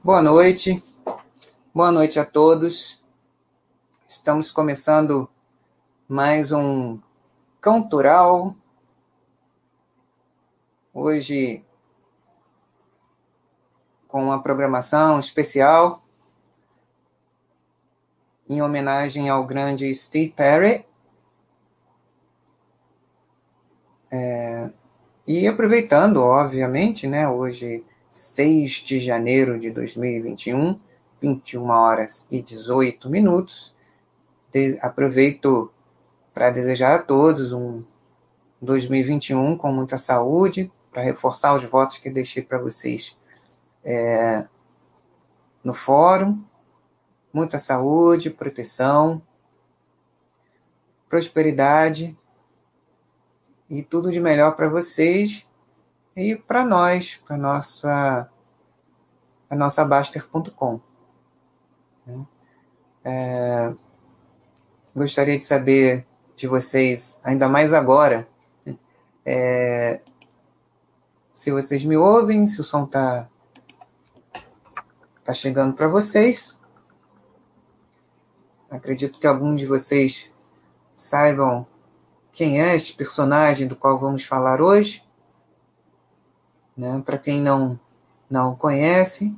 Boa noite, boa noite a todos. Estamos começando mais um Cantoral. Hoje com uma programação especial em homenagem ao grande Steve Perry. É, e aproveitando, obviamente, né, hoje 6 de janeiro de 2021, 21 horas e 18 minutos. De, aproveito para desejar a todos um 2021 com muita saúde, para reforçar os votos que deixei para vocês é, no fórum. Muita saúde, proteção, prosperidade e tudo de melhor para vocês e para nós, para nossa a nossa Baster.com. Né? É, gostaria de saber de vocês, ainda mais agora, é, se vocês me ouvem, se o som está tá chegando para vocês. Acredito que algum de vocês saibam quem é esse personagem do qual vamos falar hoje. Né? Para quem não, não conhece,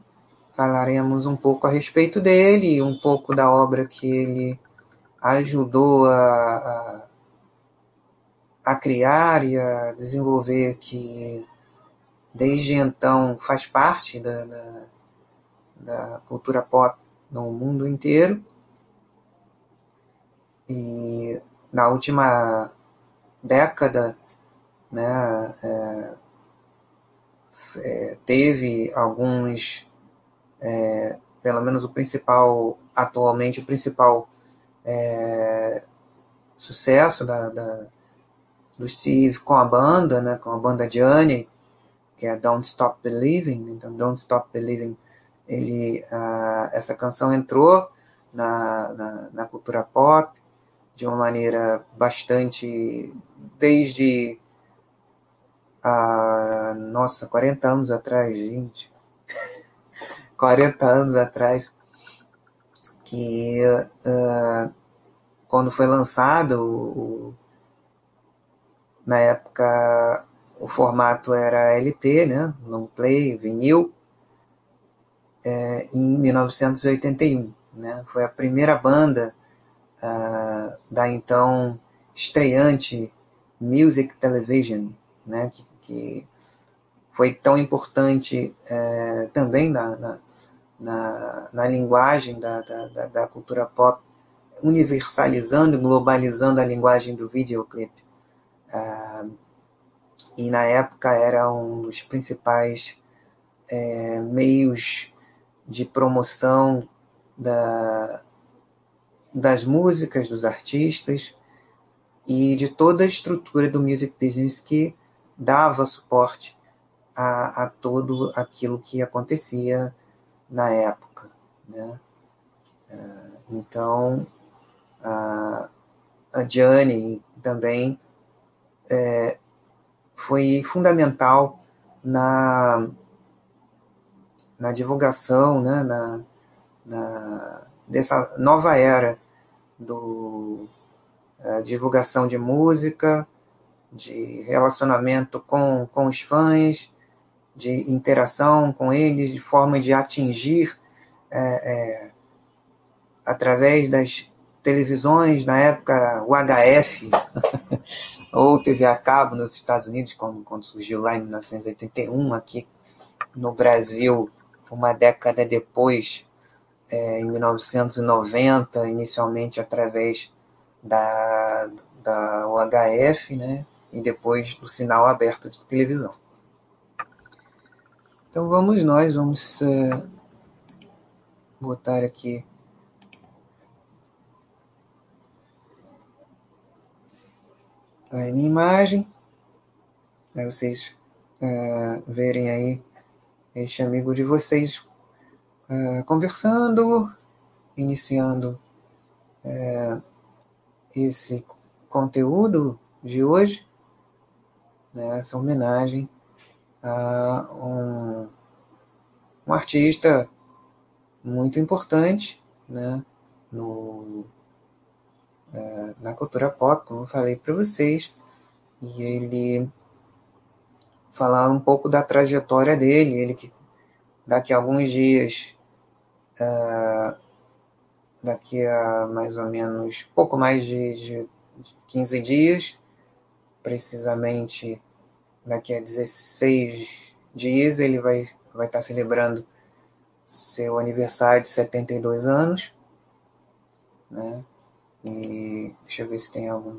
falaremos um pouco a respeito dele, um pouco da obra que ele ajudou a, a, a criar e a desenvolver, que desde então faz parte da, da, da cultura pop no mundo inteiro. E na última década, né, é, é, teve alguns, é, pelo menos o principal, atualmente o principal é, sucesso da, da, do Steve com a banda, né, com a banda Journey, que é Don't Stop Believing, então Don't Stop Believing, ele, uh, essa canção entrou na, na, na cultura pop de uma maneira bastante, desde há, nossa, 40 anos atrás, gente. 40 anos atrás, que uh, quando foi lançado, o, na época o formato era LP, né? Long play, vinil, é, em 1981. Né? Foi a primeira banda uh, da então estreante Music Television, né? que que foi tão importante é, também na, na, na, na linguagem da, da, da, cultura pop, universalizando, globalizando a linguagem do videoclipe. É, e na época era um dos principais é, meios de promoção da, das músicas, dos artistas e de toda a estrutura do music business que dava suporte a, a todo aquilo que acontecia na época. Né? É, então, a, a Gianni também é, foi fundamental na, na divulgação, né, na, na, dessa nova era do é, divulgação de música, de relacionamento com, com os fãs, de interação com eles, de forma de atingir é, é, através das televisões, na época o HF, ou TV a cabo nos Estados Unidos, quando, quando surgiu lá em 1981, aqui no Brasil, uma década depois, é, em 1990, inicialmente através da, da UHF, né? E depois do sinal aberto de televisão. Então vamos nós, vamos uh, botar aqui. A minha imagem, aí vocês uh, verem aí este amigo de vocês uh, conversando, iniciando esse conteúdo de hoje né, essa homenagem a um, um artista muito importante né, no, é, na cultura pop, como eu falei para vocês, e ele falar um pouco da trajetória dele, ele que daqui a alguns dias, uh, daqui a mais ou menos pouco mais de, de 15 dias, precisamente daqui a 16 dias, ele vai, vai estar celebrando seu aniversário de 72 anos, né? E deixa eu ver se tem algum.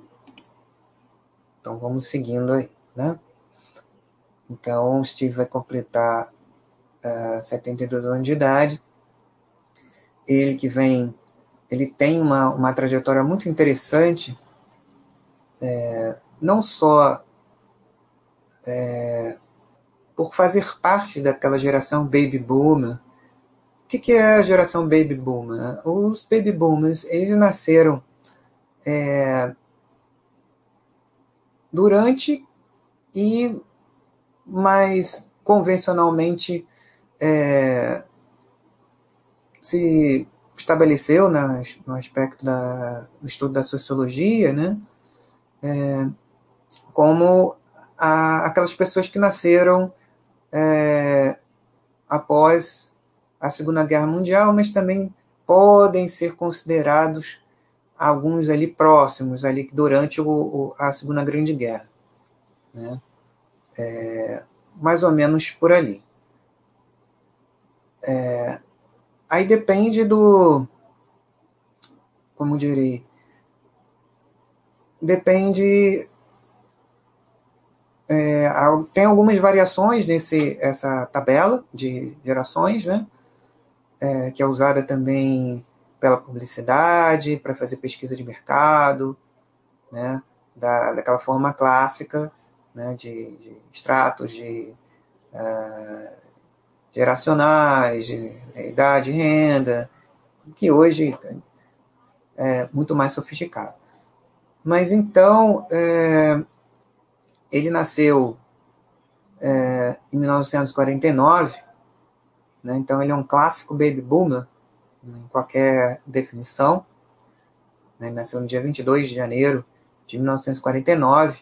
Então vamos seguindo aí, né? Então o Steve vai completar uh, ah, 72 anos de idade. Ele que vem, ele tem uma, uma trajetória muito interessante, é, não só é, por fazer parte daquela geração baby boomer. O que, que é a geração baby boomer? Os baby boomers, eles nasceram é, durante e mais convencionalmente é, se estabeleceu na, no aspecto do estudo da sociologia, né, é, como a, aquelas pessoas que nasceram é, após a Segunda Guerra Mundial, mas também podem ser considerados alguns ali próximos, ali durante o, o, a Segunda Grande Guerra. Né? É, mais ou menos por ali. É, aí depende do. Como direi? Depende. É, tem algumas variações nesse essa tabela de gerações, né? É, que é usada também pela publicidade, para fazer pesquisa de mercado, né? Da, daquela forma clássica, né? de, de extratos de uh, geracionais, de idade, renda, que hoje é muito mais sofisticado. Mas então, é, ele nasceu é, em 1949, né, então ele é um clássico baby boomer, em qualquer definição. Né, nasceu no dia 22 de janeiro de 1949.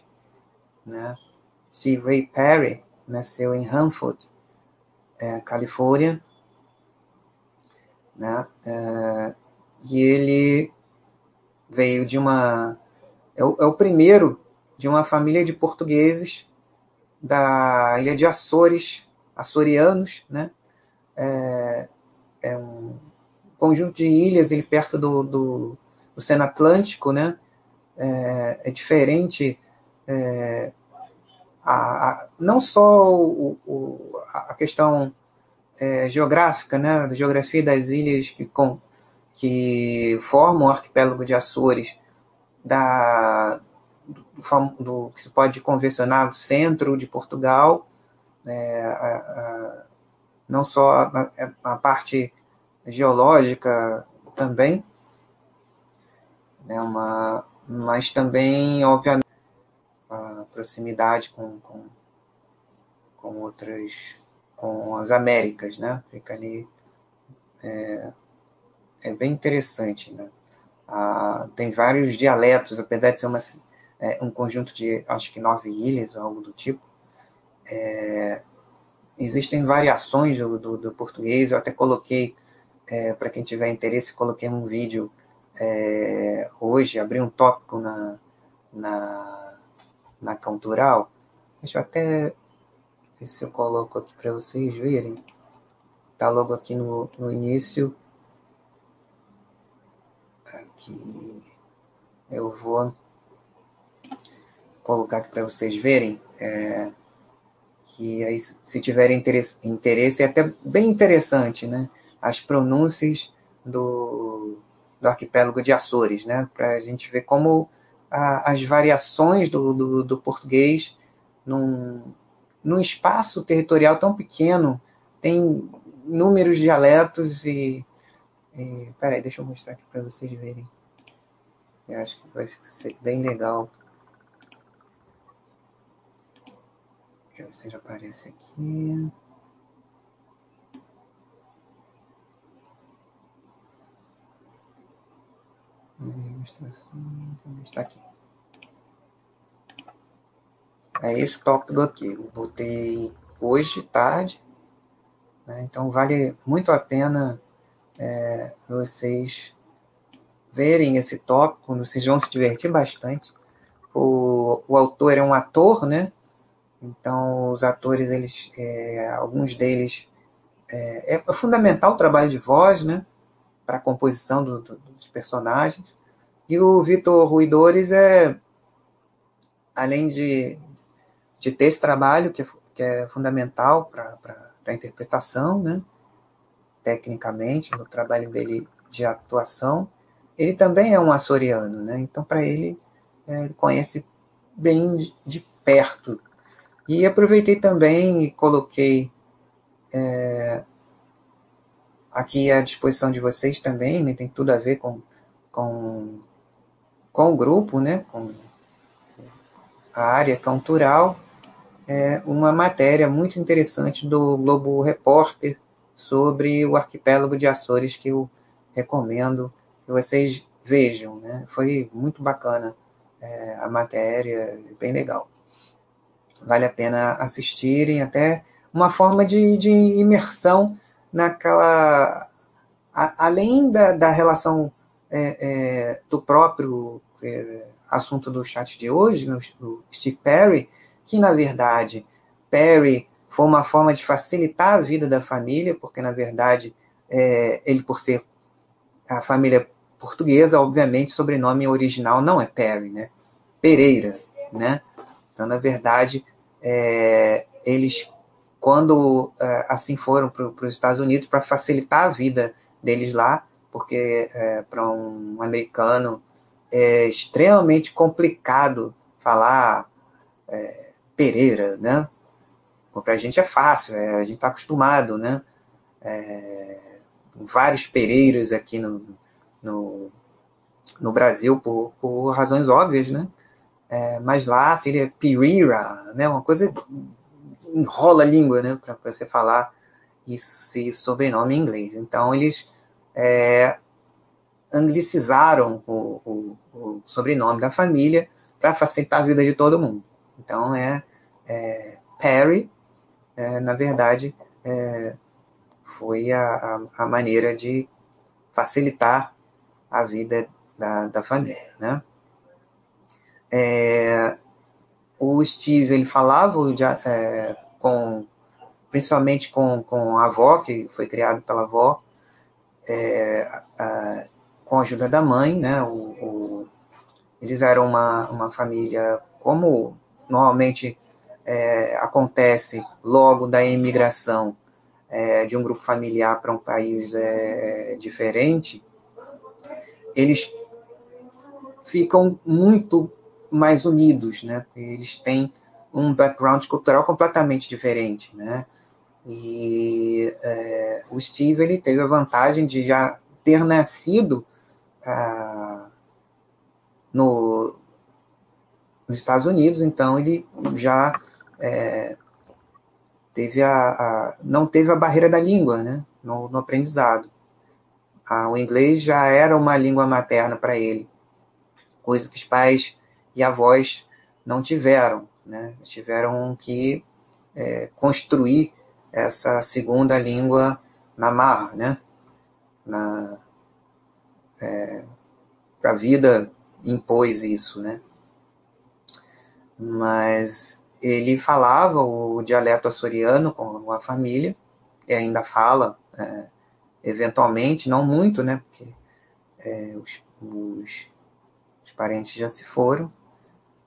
Né, Steve Ray Perry nasceu em Hanford, é, Califórnia, né? É, e ele veio de uma é o, é o, primeiro de uma família de portugueses da ilha de Açores, açorianos, né? É, é um conjunto de ilhas ele perto do, do, Oceano Atlântico, né? É, é diferente é, a, a, não só o, o, a questão é, geográfica, né, da geografia das ilhas que, com, que formam o arquipélago de Açores, da, do, do que se pode convencionar do centro de Portugal, né, a, não só a, a parte geológica também, né, uma, mas também, obviamente, a proximidade com, com, com outras, com as Américas, né? Fica ali, é, é bem interessante, né? Ah, tem vários dialetos, apesar de ser uma, é, um conjunto de, acho que nove ilhas ou algo do tipo, é, existem variações do, do, do, português, eu até coloquei, é, para quem tiver interesse, coloquei um vídeo é, hoje, abri um tópico na, na na Cultural. Deixa eu até ver se eu coloco aqui para vocês verem. Tá logo aqui no, no início. Aqui eu vou colocar aqui para vocês verem. É, que aí, se tiverem interesse, interesse, é até bem interessante, né? As pronúncias do, do arquipélago de Açores, né? Para a gente ver como a, as variações do, do, do, português num, num espaço territorial tão pequeno, tem inúmeros dialetos e, e. Peraí, deixa eu mostrar aqui para vocês verem. Eu acho que vai ser bem legal. Quero ver se já aparece aqui. Administração. Está aqui. É esse tópico aqui. Eu botei hoje, tarde. Né? Então, vale muito a pena é, vocês verem esse tópico. Vocês vão se divertir bastante. O, o autor é um ator, né? Então os atores, eles, é, alguns deles é, é, fundamental o trabalho de voz, né? Para a composição do, do, dos personagens. E o Vitor Ruidores é, além de, de ter esse trabalho que é, que é fundamental para a interpretação, né? tecnicamente, no trabalho dele de atuação, ele também é um açoriano, né? então para ele, é, ele conhece bem de, de perto. E aproveitei também e coloquei é, aqui à disposição de vocês também, né? tem tudo a ver com, com, com o grupo, né? com a área cultural, é uma matéria muito interessante do Globo Repórter sobre o arquipélago de Açores que eu recomendo que vocês vejam, né? Foi muito bacana é, a matéria, bem legal. Vale a pena assistirem, até uma forma de, de imersão naquela. A, além da, da relação é, é, do próprio é, assunto do chat de hoje, o Steve Perry, que na verdade Perry foi uma forma de facilitar a vida da família, porque na verdade é, ele por ser a família portuguesa, obviamente, sobrenome original não é Perry, né? Pereira, né? Então, na verdade, é, eles, quando é, assim foram para os Estados Unidos, para facilitar a vida deles lá, porque é, para um americano é extremamente complicado falar é, Pereira, né? Para a gente é fácil, é, a gente está acostumado, né? É, vários Pereiras aqui no, no, no Brasil por, por razões óbvias, né? É, mas lá seria Pereira, né? Uma coisa enrola a língua, né? Para você falar esse sobrenome em inglês. Então eles é, anglicizaram o, o, o sobrenome da família para facilitar a vida de todo mundo. Então é é, Perry, é, na verdade, é, foi a, a, a, maneira de facilitar a vida da, da família, né? É, o Steve ele falava de, é, com principalmente com, com a avó que foi criado pela avó é, a, com a ajuda da mãe né? O, o, eles eram uma, uma família como normalmente é, acontece logo da imigração é, de um grupo familiar para um país é, diferente, eles ficam muito mais unidos, né? Eles têm um background cultural completamente diferente, né? E é, o Steve ele teve a vantagem de já ter nascido ah, no, nos Estados Unidos, então ele já é, teve a, a, não teve a barreira da língua né, no, no aprendizado. o inglês já era uma língua materna para ele, coisa que os pais e avós não tiveram. Né, tiveram que é, construir essa segunda língua na marra, né? Na, é, a vida impôs isso, né? Mas ele falava o dialeto açoriano com a família, e ainda fala, é, eventualmente, não muito, né, porque é, os, os, os, parentes já se foram.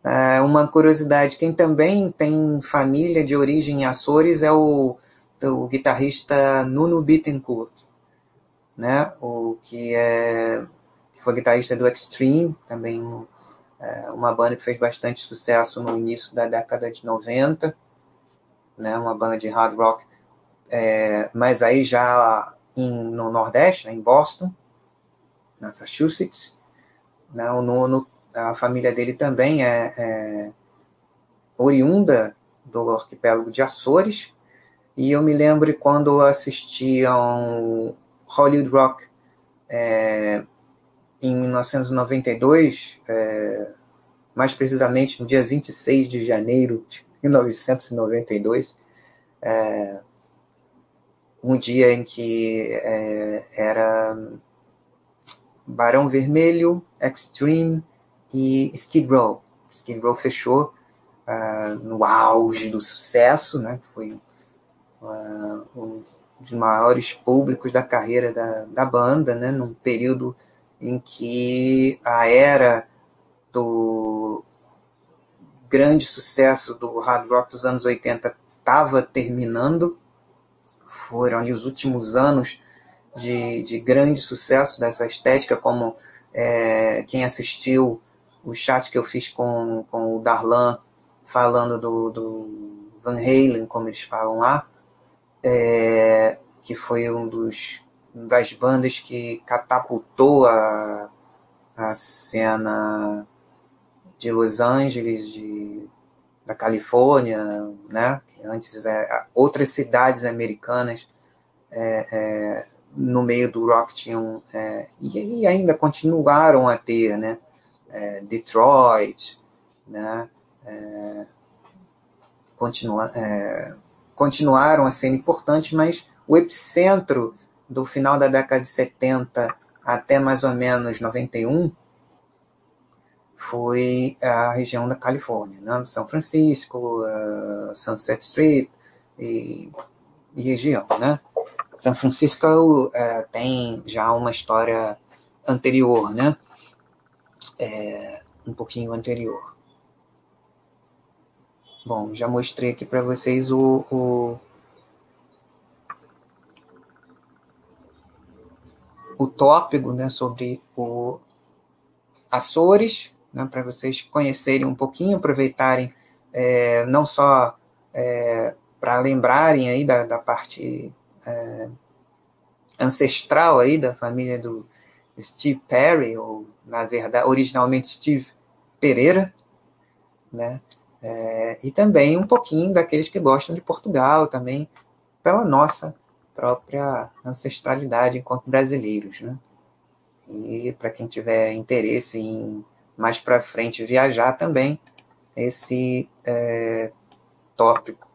É, uma curiosidade, quem também tem família de origem em Açores é o, o guitarrista Nuno Bittencourt, né, o que, é, que foi guitarrista do Extreme, também é uma banda que fez bastante sucesso no início da década de 90, né, uma banda de hard rock, é, mas aí já em, no Nordeste, né, em Boston, Massachusetts. Né, o Nuno, a família dele também é, é oriunda do arquipélago de Açores, e eu me lembro quando assistiam Hollywood Rock é, em 1992, é, mais precisamente no dia 26 de janeiro de 1992, é, um dia em que é, era Barão Vermelho, Extreme e Skid Row. Skid Row fechou uh, no auge do sucesso, né? Foi uh, um dos maiores públicos da carreira da, da banda, né? Num período em que a era do grande sucesso do hard rock dos anos 80 estava terminando. Foram ali os últimos anos de, de grande sucesso dessa estética, como é, quem assistiu o chat que eu fiz com, com o Darlan falando do, do Van Halen, como eles falam lá, é, que foi um dos das bandas que catapultou a, a cena de Los Angeles, de, da Califórnia, né? Que antes é, outras cidades americanas é, é, no meio do rock tinham é, e, e, ainda continuaram a ter, né? É, Detroit, né? É, continua, continuaram a ser importantes, mas o epicentro do final da década de 70 até mais ou menos 91 foi a região da Califórnia, né? São Francisco, uh, Sunset Strip e, e, região, né? São Francisco uh, tem já uma história anterior, né? É, um pouquinho anterior. Bom, já mostrei aqui para vocês o, o o tópico né, sobre o Açores, né, para vocês conhecerem um pouquinho, aproveitarem é, não só é, para lembrarem aí da, da parte é, ancestral aí da família do Steve Perry, ou na verdade originalmente Steve Pereira, né? É, e também um pouquinho daqueles que gostam de Portugal também, pela nossa própria ancestralidade enquanto brasileiros, né? E para quem tiver interesse em mais para frente viajar também, esse é, tópico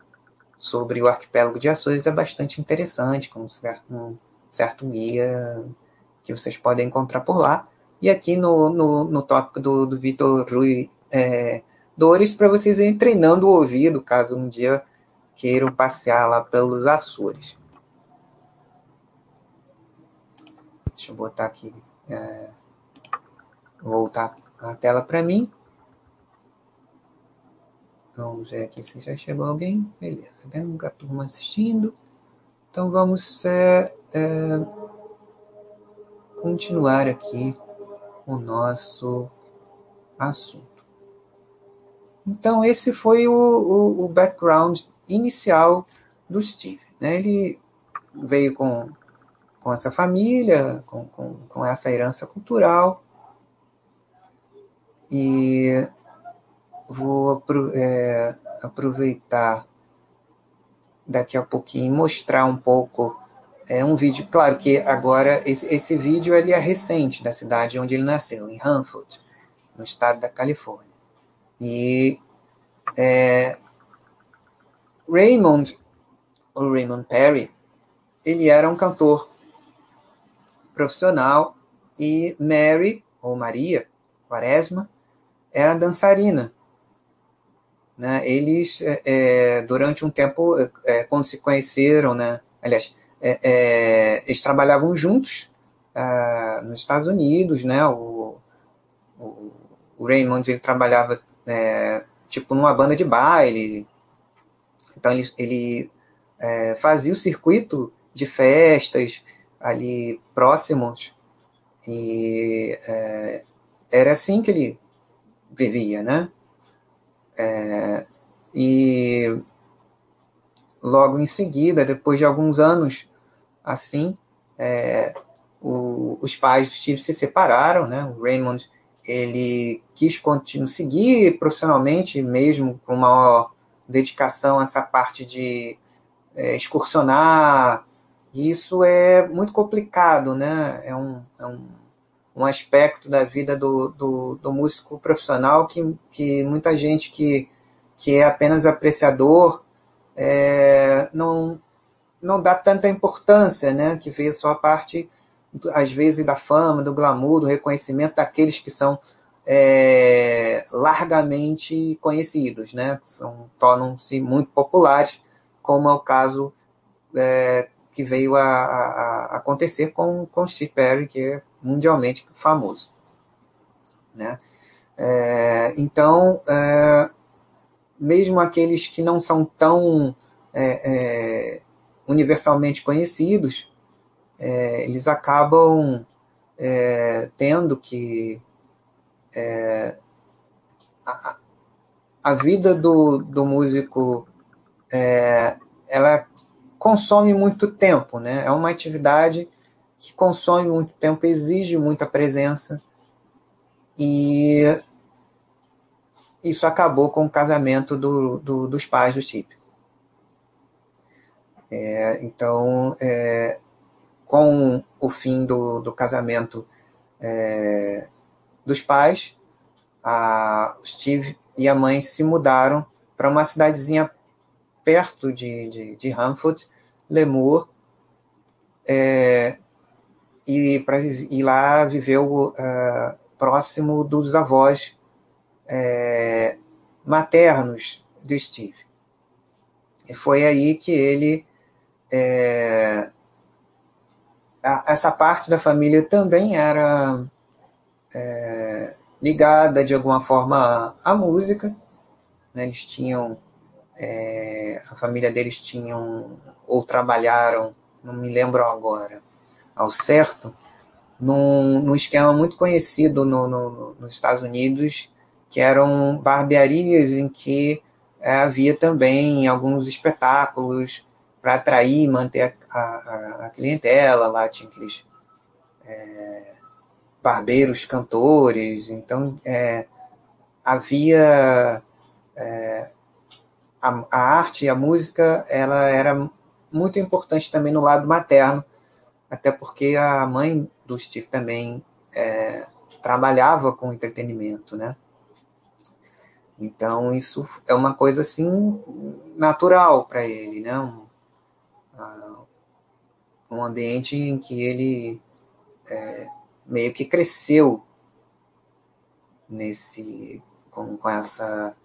sobre o arquipélago de Açores é bastante interessante, com um certo, guia que vocês podem encontrar por lá. E aqui no, no, no tópico do, do Vitor Rui é, Dores, para vocês irem treinando o ouvido, caso um dia queiram passear lá pelos Açores. Deixa eu botar aqui, é, voltar a tela para mim. Vamos ver aqui se já chegou alguém. Beleza, tem uma turma assistindo. Então vamos é, é, continuar aqui o nosso assunto. Então esse foi o, o, o background inicial do Steve. Né? Ele veio com com essa família, com, com, com essa herança cultural. E vou é, aproveitar daqui a pouquinho mostrar um pouco é um vídeo, claro que agora esse, esse vídeo ele é recente da cidade onde ele nasceu, em Hanford, no estado da Califórnia. E é, Raymond, o Raymond Perry, ele era um cantor profissional e Mary, ou Maria, Quaresma, era dançarina. Né? Eles, é, é, durante um tempo, é, quando se conheceram, né? aliás, é, é, eles trabalhavam juntos ah, nos Estados Unidos, né? O, o, o Raymond ele trabalhava é, tipo numa banda de baile, então ele, ele fazia o circuito de festas, ali próximos e é, era assim que ele vivia, né? É, e logo em seguida, depois de alguns anos assim, é, o, os pais do Steve se separaram, né? O Raymond ele quis continuar seguir profissionalmente, mesmo com maior dedicação a essa parte de é, excursionar, isso é muito complicado, né? É um, é um, um aspecto da vida do, do, do, músico profissional que, que muita gente que, que é apenas apreciador é, não, não dá tanta importância, né? que vê só a parte, às vezes, da fama, do glamour, do reconhecimento daqueles que são é, largamente conhecidos, né? São, tornam-se muito populares, como é o caso é, que veio a, a, a, acontecer com, com Steve Perry, que é mundialmente famoso. Né? É, então, é, mesmo aqueles que não são tão é, é universalmente conhecidos, é, eles acabam é, tendo que é, a, a, vida do, do músico é, ela consome muito tempo, né? É uma atividade que consome muito tempo, exige muita presença e isso acabou com o casamento do, do, dos pais do Chip. É, então, é, com o fim do, do casamento é, dos pais, a Steve e a mãe se mudaram para uma cidadezinha perto de, de, de Hanford, Lemur, é, e, pra, e lá viveu uh, próximo dos avós é, maternos do Steve. E foi aí que ele. É, a, essa parte da família também era é, ligada de alguma forma à, música. Né? Eles tinham, é, a família deles tinham ou trabalharam, não me lembro agora, ao certo, num, num esquema muito conhecido no, no, nos Estados Unidos, que eram barbearias em que é, havia também alguns espetáculos para atrair e manter a, a, a, clientela. Lá tinha aqueles é, barbeiros cantores, então é, havia é, a, a, arte e a música ela era muito importante também no lado materno, até porque a mãe do Steve também é, trabalhava com entretenimento, né? Então isso é uma coisa assim natural para ele, né? Um, um ambiente em que ele é, meio que cresceu nesse com, com essa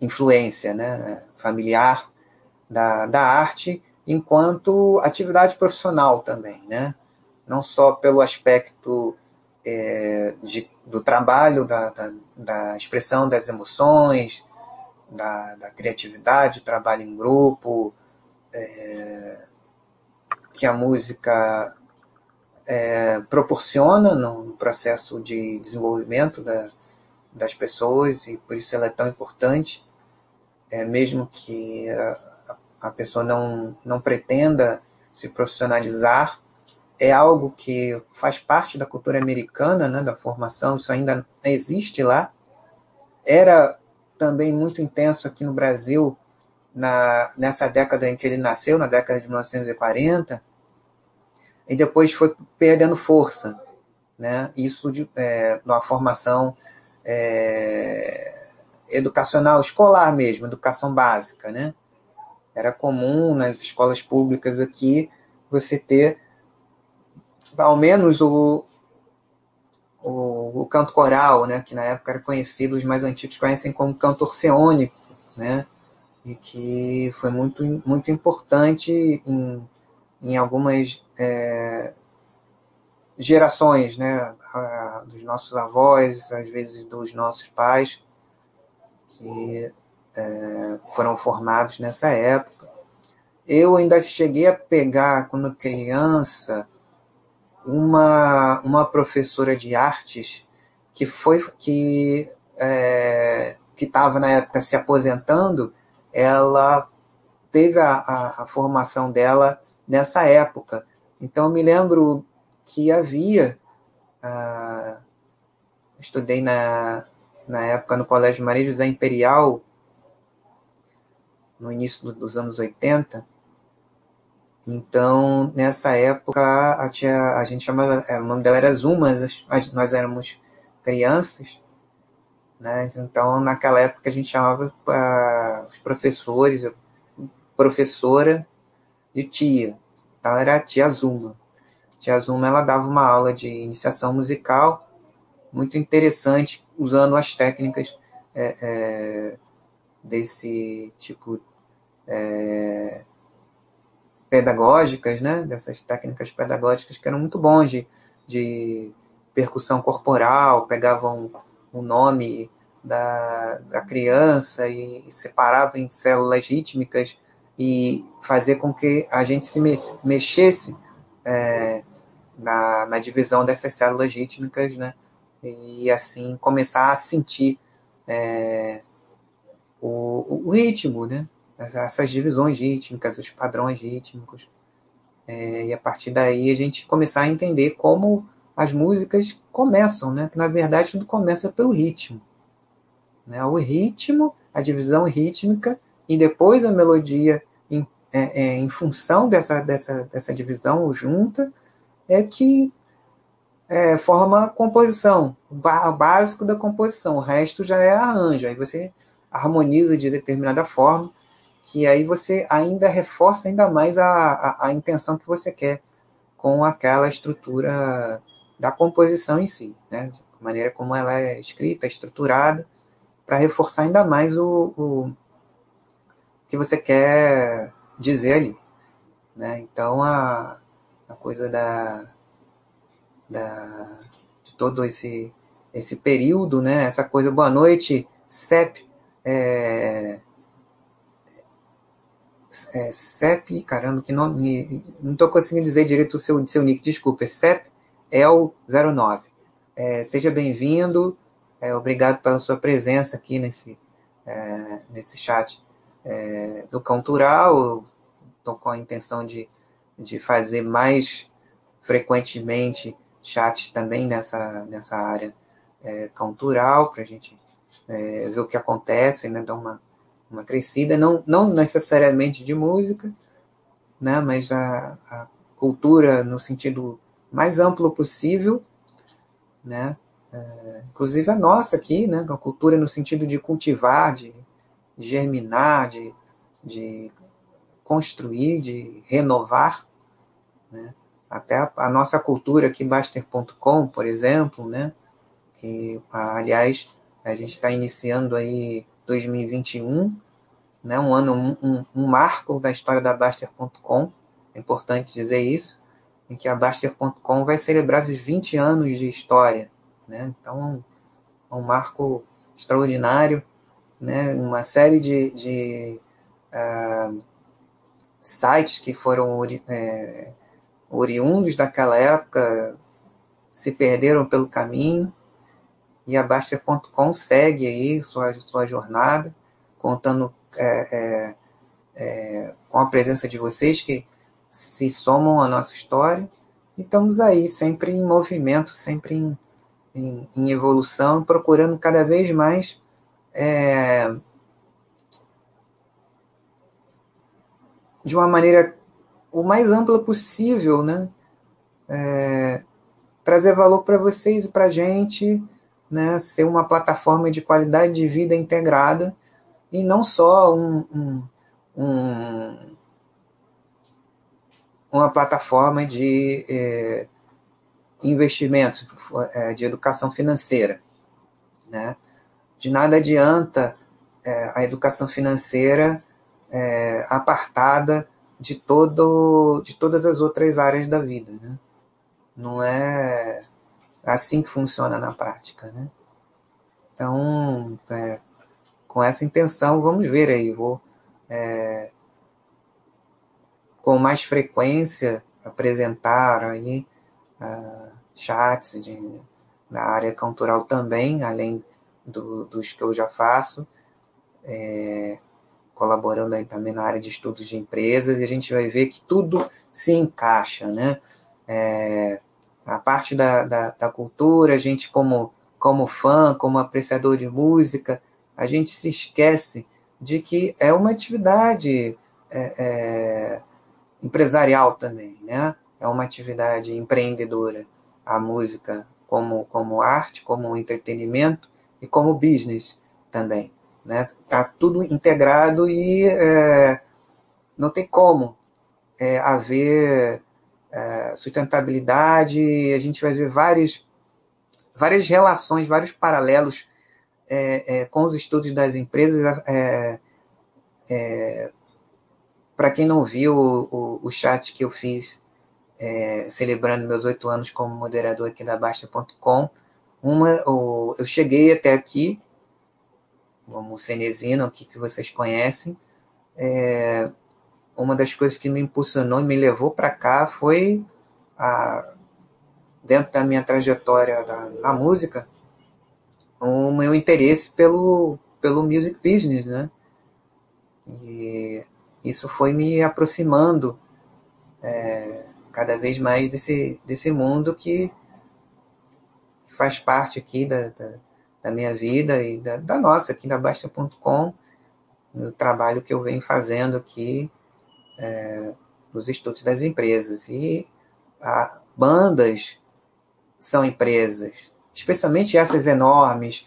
influência né, familiar da, da arte enquanto atividade profissional também, né? não só pelo aspecto é, de, do trabalho, da, da, da, expressão das emoções, da, da criatividade, o trabalho em grupo, é, que a música é, proporciona no processo de desenvolvimento da, das pessoas e por isso ela é tão importante, é, mesmo que a, a pessoa não, não pretenda se profissionalizar, é algo que faz parte da cultura americana, né, da formação, isso ainda existe lá. Era também muito intenso aqui no Brasil na, nessa década em que ele nasceu, na década de 1940, e depois foi perdendo força. Né? Isso de é, uma formação é, educacional, escolar mesmo, educação básica. Né? Era comum nas escolas públicas aqui você ter ao menos o, o, o, canto coral, né, que na época era conhecido, os mais antigos conhecem como canto orfeônico, né, e que foi muito, muito importante em, em algumas é, gerações, né, dos nossos avós, às vezes dos nossos pais, que é, foram formados nessa época. Eu ainda cheguei a pegar, quando criança, uma, uma professora de artes que foi que é, que estava na época se aposentando, ela teve a, a, a, formação dela nessa época. Então, eu me lembro que havia. Uh, estudei na, na época no Colégio Maria José Imperial, no início dos anos 80, Então, nessa época, a, tia, a gente chamava, é, o nome dela era Zuma, nós éramos crianças, né? Então, naquela época, a gente chamava uh, os professores, professora de tia. Então, era a tia Zuma. A tia Zuma, ela dava uma aula de iniciação musical muito interessante, usando as técnicas é, é, desse tipo é, pedagógicas, né? Dessas técnicas pedagógicas que eram muito bons de, de percussão corporal, pegavam o nome da, da criança e separavam em células rítmicas e fazer com que a gente se mexesse é, na, na divisão dessas células rítmicas, né? E assim começar a sentir é, o, o ritmo, né? Essas divisões rítmicas, os padrões rítmicos. É, e a partir daí a gente começar a entender como as músicas começam, né? Que na verdade tudo começa pelo ritmo. Né? O ritmo, a divisão rítmica e depois a melodia em, é, é, em função dessa, dessa, dessa divisão junta é que é, forma a composição, o básico da composição. O resto já é arranjo. Aí você harmoniza de determinada forma que aí você ainda reforça ainda mais a, a, a intenção que você quer com aquela estrutura da composição em si, né? De maneira como ela é escrita, estruturada, para reforçar ainda mais o, o, que você quer dizer ali, né? Então a, a coisa da, da de todo esse esse período, né? Essa coisa boa noite, CEP, é, é, CEP, caramba, que nome. Não estou conseguindo dizer direito o seu, seu nick, desculpa. É CEP El09. É, seja bem-vindo, é, obrigado pela sua presença aqui nesse, é, nesse chat é, do Cultural. Estou com a intenção de, de fazer mais frequentemente chats também nessa, nessa área é, cultural, para a gente é, ver o que acontece, né, dar uma uma crescida, não, não necessariamente de música, né, mas a, a cultura no sentido mais amplo possível, né, é, inclusive a nossa aqui, né, a cultura no sentido de cultivar, de, germinar, de, de construir, de renovar, né, até a, a nossa cultura aqui, Baster.com, por exemplo, né, que, aliás, a gente está iniciando aí 2021, né, um ano, um, um, marco da história da Baster.com, é importante dizer isso, em que a Baster.com vai celebrar os 20 anos de história. Né? Então, é um marco extraordinário, né? uma série de, de uh, sites que foram ori é, oriundos daquela época se perderam pelo caminho, e a Baster.com segue aí sua, sua jornada, contando é, é, é, com a presença de vocês que se somam à nossa história. E estamos aí, sempre em movimento, sempre em, em, em evolução, procurando cada vez mais é, de uma maneira o mais ampla possível, né? É, trazer valor para vocês e para a gente, né? Ser uma plataforma de qualidade de vida integrada e não só um, um, um uma plataforma de é, investimentos, é, de educação financeira. Né? De nada adianta é, a educação financeira apartada de, todo, de todas as outras áreas da vida. Né? Não é assim que funciona na prática. Né? Então, é, com essa intenção, vamos ver aí, vou é, com mais frequência apresentar aí uh, chats de, na área cultural também, além do, dos que eu já faço, é, colaborando aí também na área de estudos de empresas, e a gente vai ver que tudo se encaixa, né? É, a parte da, da, da cultura, a gente como, como fã, como apreciador de música, a gente se esquece de que é uma atividade é, é, empresarial também, né? É uma atividade empreendedora, a música como, como arte, como entretenimento e como business também, né? Tá tudo integrado e é, não tem como é, haver é, sustentabilidade, a gente vai ver várias, várias relações, vários paralelos é, é, com os estudos das empresas. É, Para quem não viu o, o, o, chat que eu fiz celebrando meus oito anos como moderador aqui da Basta.com, uma, o, eu cheguei até aqui, como Cenezino, que, que vocês conhecem, é, uma das coisas que me impulsionou e me levou para cá foi a, dentro da minha trajetória da, na música o meu interesse pelo pelo music business, né? E isso foi me aproximando é, cada vez mais desse, desse mundo que, que faz parte aqui da, da, da, minha vida e da, da nossa aqui da Basta.com, no trabalho que eu venho fazendo aqui é, nos estudos das empresas. E a, bandas são empresas, especialmente essas enormes,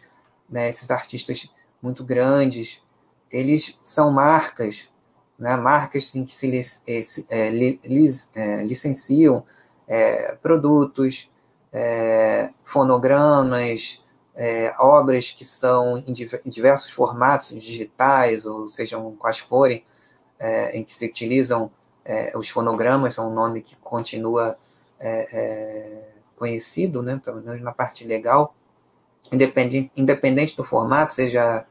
né, esses artistas muito grandes, eles são marcas, né, marcas sim, que se é, li, é, licenciam é, produtos, é, fonogramas, é, obras que são em diversos formatos digitais, ou sejam quais forem, é, em que se utilizam é, os fonogramas, é um nome que continua é, é, conhecido, né, pelo menos na parte legal, independente, independente do formato, seja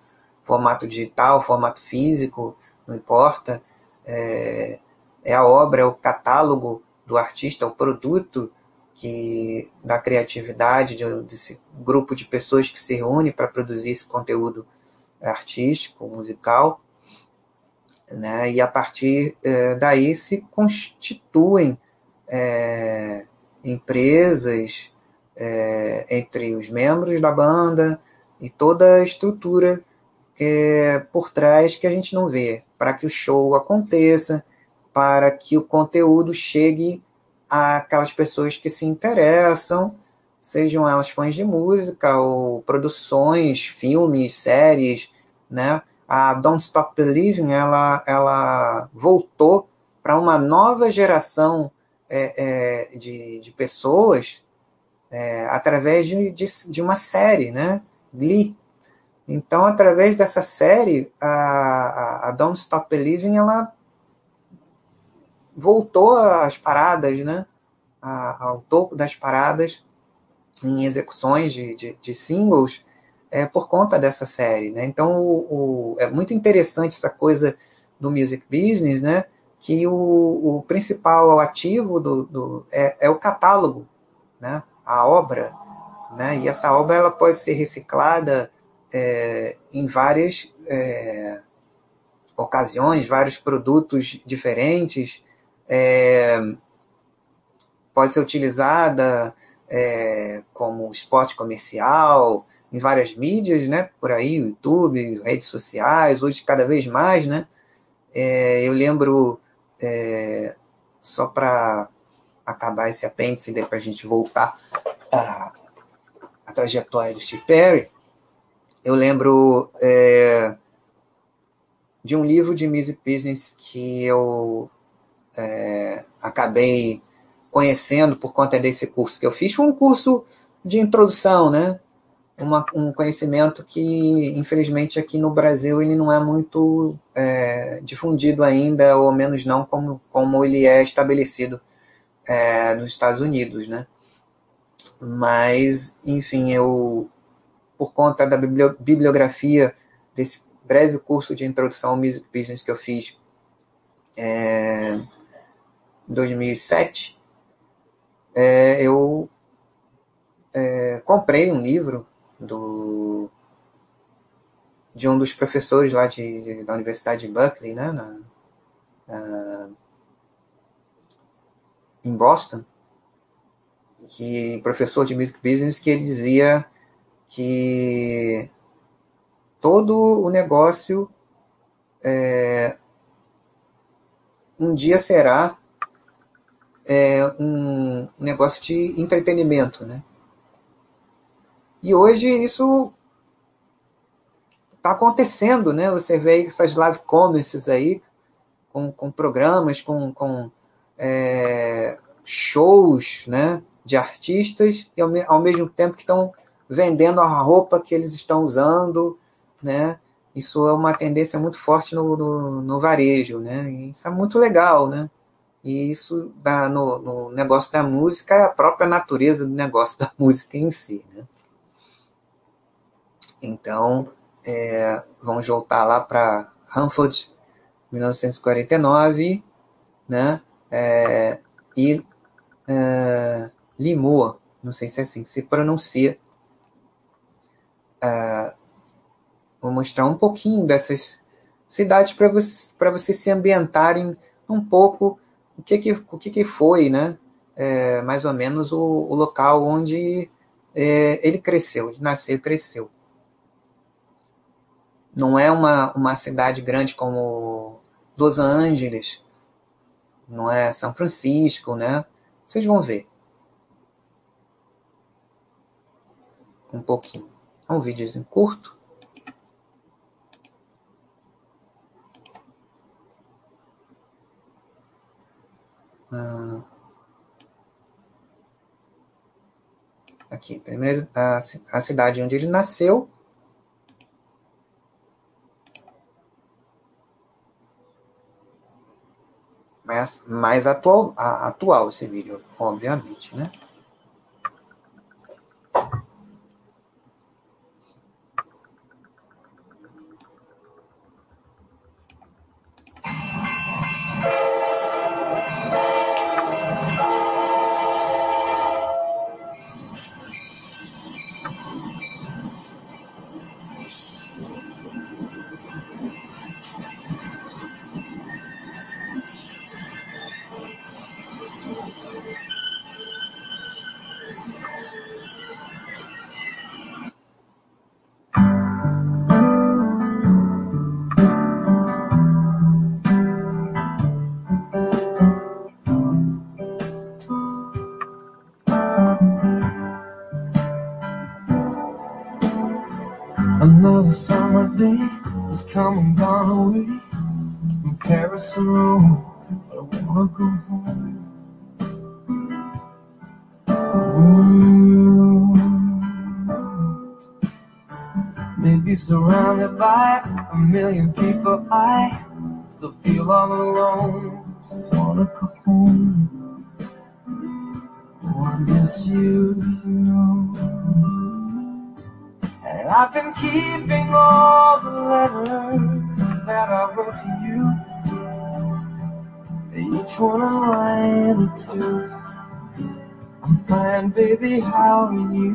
formato digital, formato físico, não importa, é, é a obra, é o catálogo do artista, é o produto que da criatividade de, desse grupo de pessoas que se reúne para produzir esse conteúdo artístico, musical né? E a partir é, daí se constituem é, empresas é, entre os membros da banda e toda a estrutura é, por trás que a gente não vê, para que o show aconteça, para que o conteúdo chegue àquelas pessoas que se interessam, sejam elas fãs de música ou produções, filmes, séries, né? A Don't Stop Believing ela, ela voltou para uma nova geração é, é, de, de pessoas é, através de, de, de, uma série, né? Glee. Então, através dessa série, a, a, Don't Stop Believing ela voltou às paradas, né? A, ao topo das paradas em execuções de, de, de singles é, por conta dessa série, né? Então o, o, é muito interessante essa coisa do music business, né? Que o, o principal ativo do, do é, é, o catálogo, né? A obra, né? E essa obra ela pode ser reciclada é, em várias é, ocasiões, vários produtos diferentes. É, pode ser utilizada é, como spot comercial, em várias mídias, né? Por aí, YouTube, redes sociais, hoje cada vez mais, né? É, eu lembro, é, só para acabar esse apêndice, para a gente voltar à, à trajetória do Steve Perry, eu lembro é, de um livro de music business que eu é, acabei conhecendo por conta desse curso que eu fiz. Foi um curso de introdução, né? Uma, um conhecimento que, infelizmente, aqui no Brasil ele não é muito é, difundido ainda, ou menos não como, como ele é estabelecido é, nos Estados Unidos, né? Mas, enfim, eu, por conta da bibliografia desse breve curso de introdução ao business que eu fiz é, em 2007, é, eu é, comprei um livro do de um dos professores lá de, de da Universidade de Berkeley, né, na, na, em Boston, que professor de music business que ele dizia que todo o negócio é, um dia será é, um negócio de entretenimento, né? E hoje isso está acontecendo, né? Você vê essas live commerces aí, com, com programas, com, com é, shows, né? De artistas, e ao, ao mesmo tempo que estão vendendo a roupa que eles estão usando, né? Isso é uma tendência muito forte no, no, no varejo, né? E isso é muito legal, né? E isso dá no, no, negócio da música é a própria natureza do negócio da música em si, né? Então, é, vamos voltar lá para Hanford, 1949, né? É, e é, Limoa, não sei se é assim que se pronuncia, é, vou mostrar um pouquinho dessas cidades para você, vocês se ambientarem um pouco o que, que, o que, que foi, né? É, mais ou menos o, o local onde é, ele cresceu, ele nasceu e cresceu. Não é uma, uma cidade grande como Los Angeles, não é São Francisco, né? Vocês vão ver. Um pouquinho. É um vídeo curto. Ah, aqui, primeiro a, a cidade onde ele nasceu. Mais, mais atual, a, atual esse vídeo, obviamente, né? Surrounded by a million people. I still feel all alone. Just wanna go home. Oh, I miss you, you know. And I've been keeping all the letters that I wrote to you. Each one a line or two. I'm fine, baby. How are you?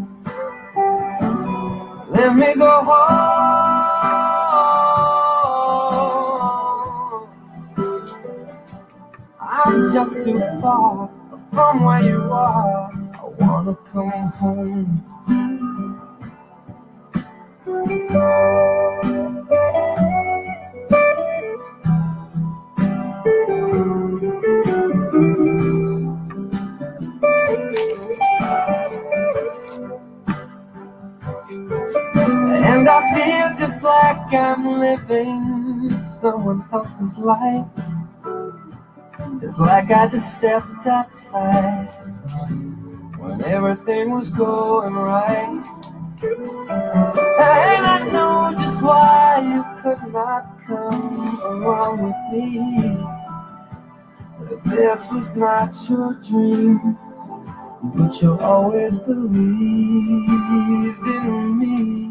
Let me go home. I'm just too far from where you are. I wanna come home. Just like I'm living someone else's life. It's like I just stepped outside when everything was going right. And I know just why you could not come along with me. If this was not your dream, but you always believed in me.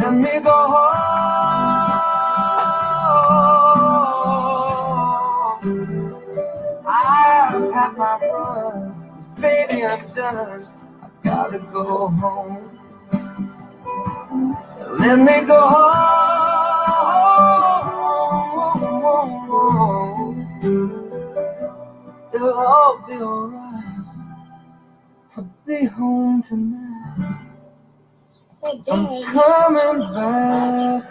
Let me go home. I've had my run, baby, I'm done. I gotta go home. Let me go home. It'll all be alright. I'll be home tonight. I'm coming back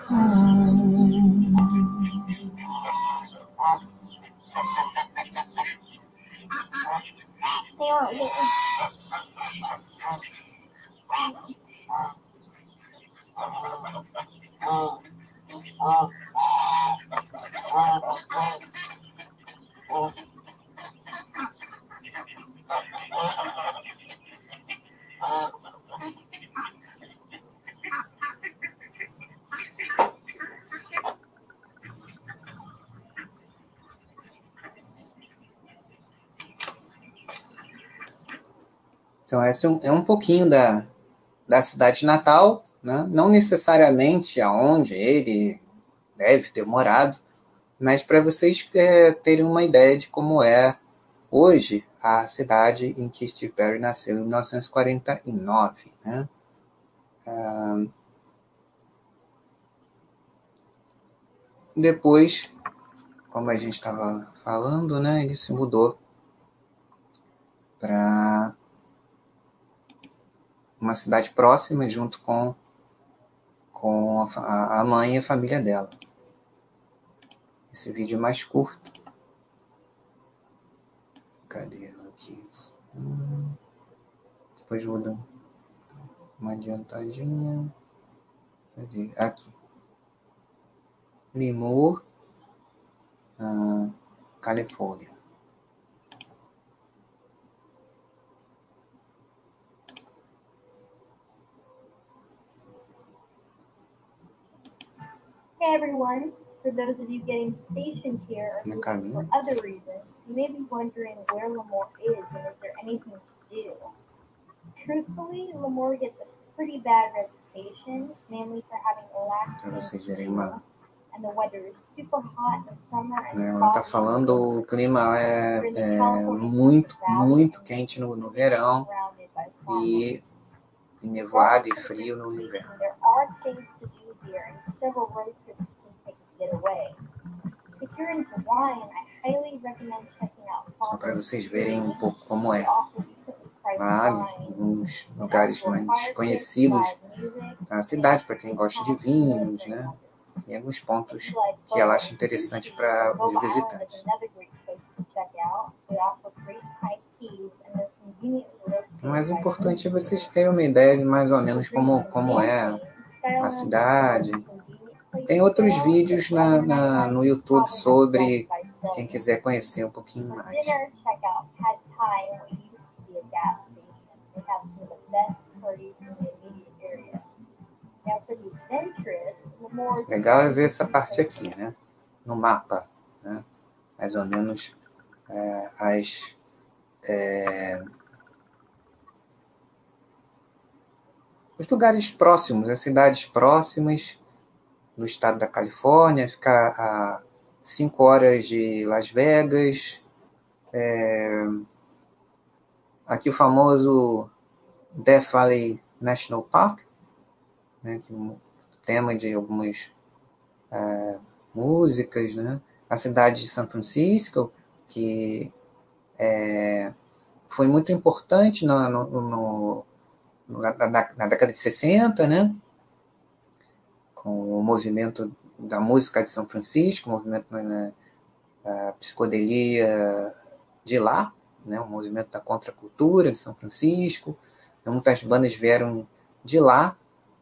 home. Então, essa é um, é um pouquinho da, da cidade natal, né? não necessariamente aonde ele deve ter morado, mas para vocês é, terem uma ideia de como é hoje a cidade em que Steve Perry nasceu em 1949. Né? Ah, depois, como a gente estava falando, né, ele se mudou para uma cidade próxima, junto com, com a, a mãe e a família dela. Esse vídeo é mais curto. Cadê aqui? Hum, depois vou dar uma adiantadinha. Cadê? Aqui. Limor, ah, Califórnia. Hey everyone. For those of you getting stationed here or for other reasons, you may be wondering where Lemoore is and is there anything to do. Truthfully, Lemoore gets a pretty bad reputation, mainly for having a lack of and the weather is super hot in the summer and Ela está falando, o clima é, é muito, muito quente no, no verão e e nevoado e frio no inverno. There are things to do here and several road trips you can take to get away. If you're into wine, I highly recommend checking out Só para vocês verem um pouco como é. Lá, nos lugares mais conhecidos da cidade, para quem gosta de vinhos, né? E alguns pontos que ela acha interessante para os visitantes. O mais importante é vocês terem uma ideia de mais ou menos como, como é a cidade. Tem outros vídeos na, na, no YouTube sobre quem quiser conhecer um pouquinho mais. Legal é ver essa parte aqui, né? No mapa, né? Mais ou menos é, as é, os lugares próximos, as cidades próximas do estado da Califórnia, ficar a cinco horas de Las Vegas, é, aqui o famoso Death Valley National Park, né, que é tema de algumas é, músicas, né? A cidade de São Francisco, que é, foi muito importante no, no, no, na, na, na, década de 60, né? Com o movimento da música de São Francisco, o movimento né, da psicodelia de lá, né? O movimento da contracultura de São Francisco. Então, muitas bandas vieram de lá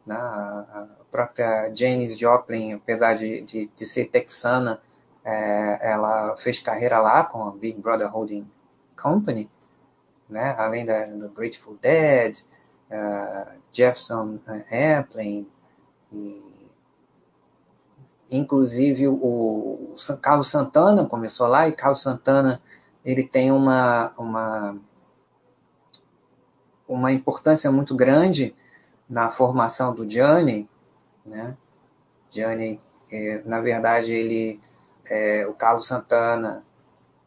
Né? A própria Janis Joplin, apesar de, de, de ser texana, é, ela fez carreira lá com a Big Brother Holding Company, né? além da, do Grateful Dead, uh, Jefferson Airplane, e, inclusive o, Carlos Santana começou lá, e Carlos Santana ele tem uma, uma, uma importância muito grande na formação do Johnny, né? Johnny, é, na verdade, ele, é, o Carlos Santana,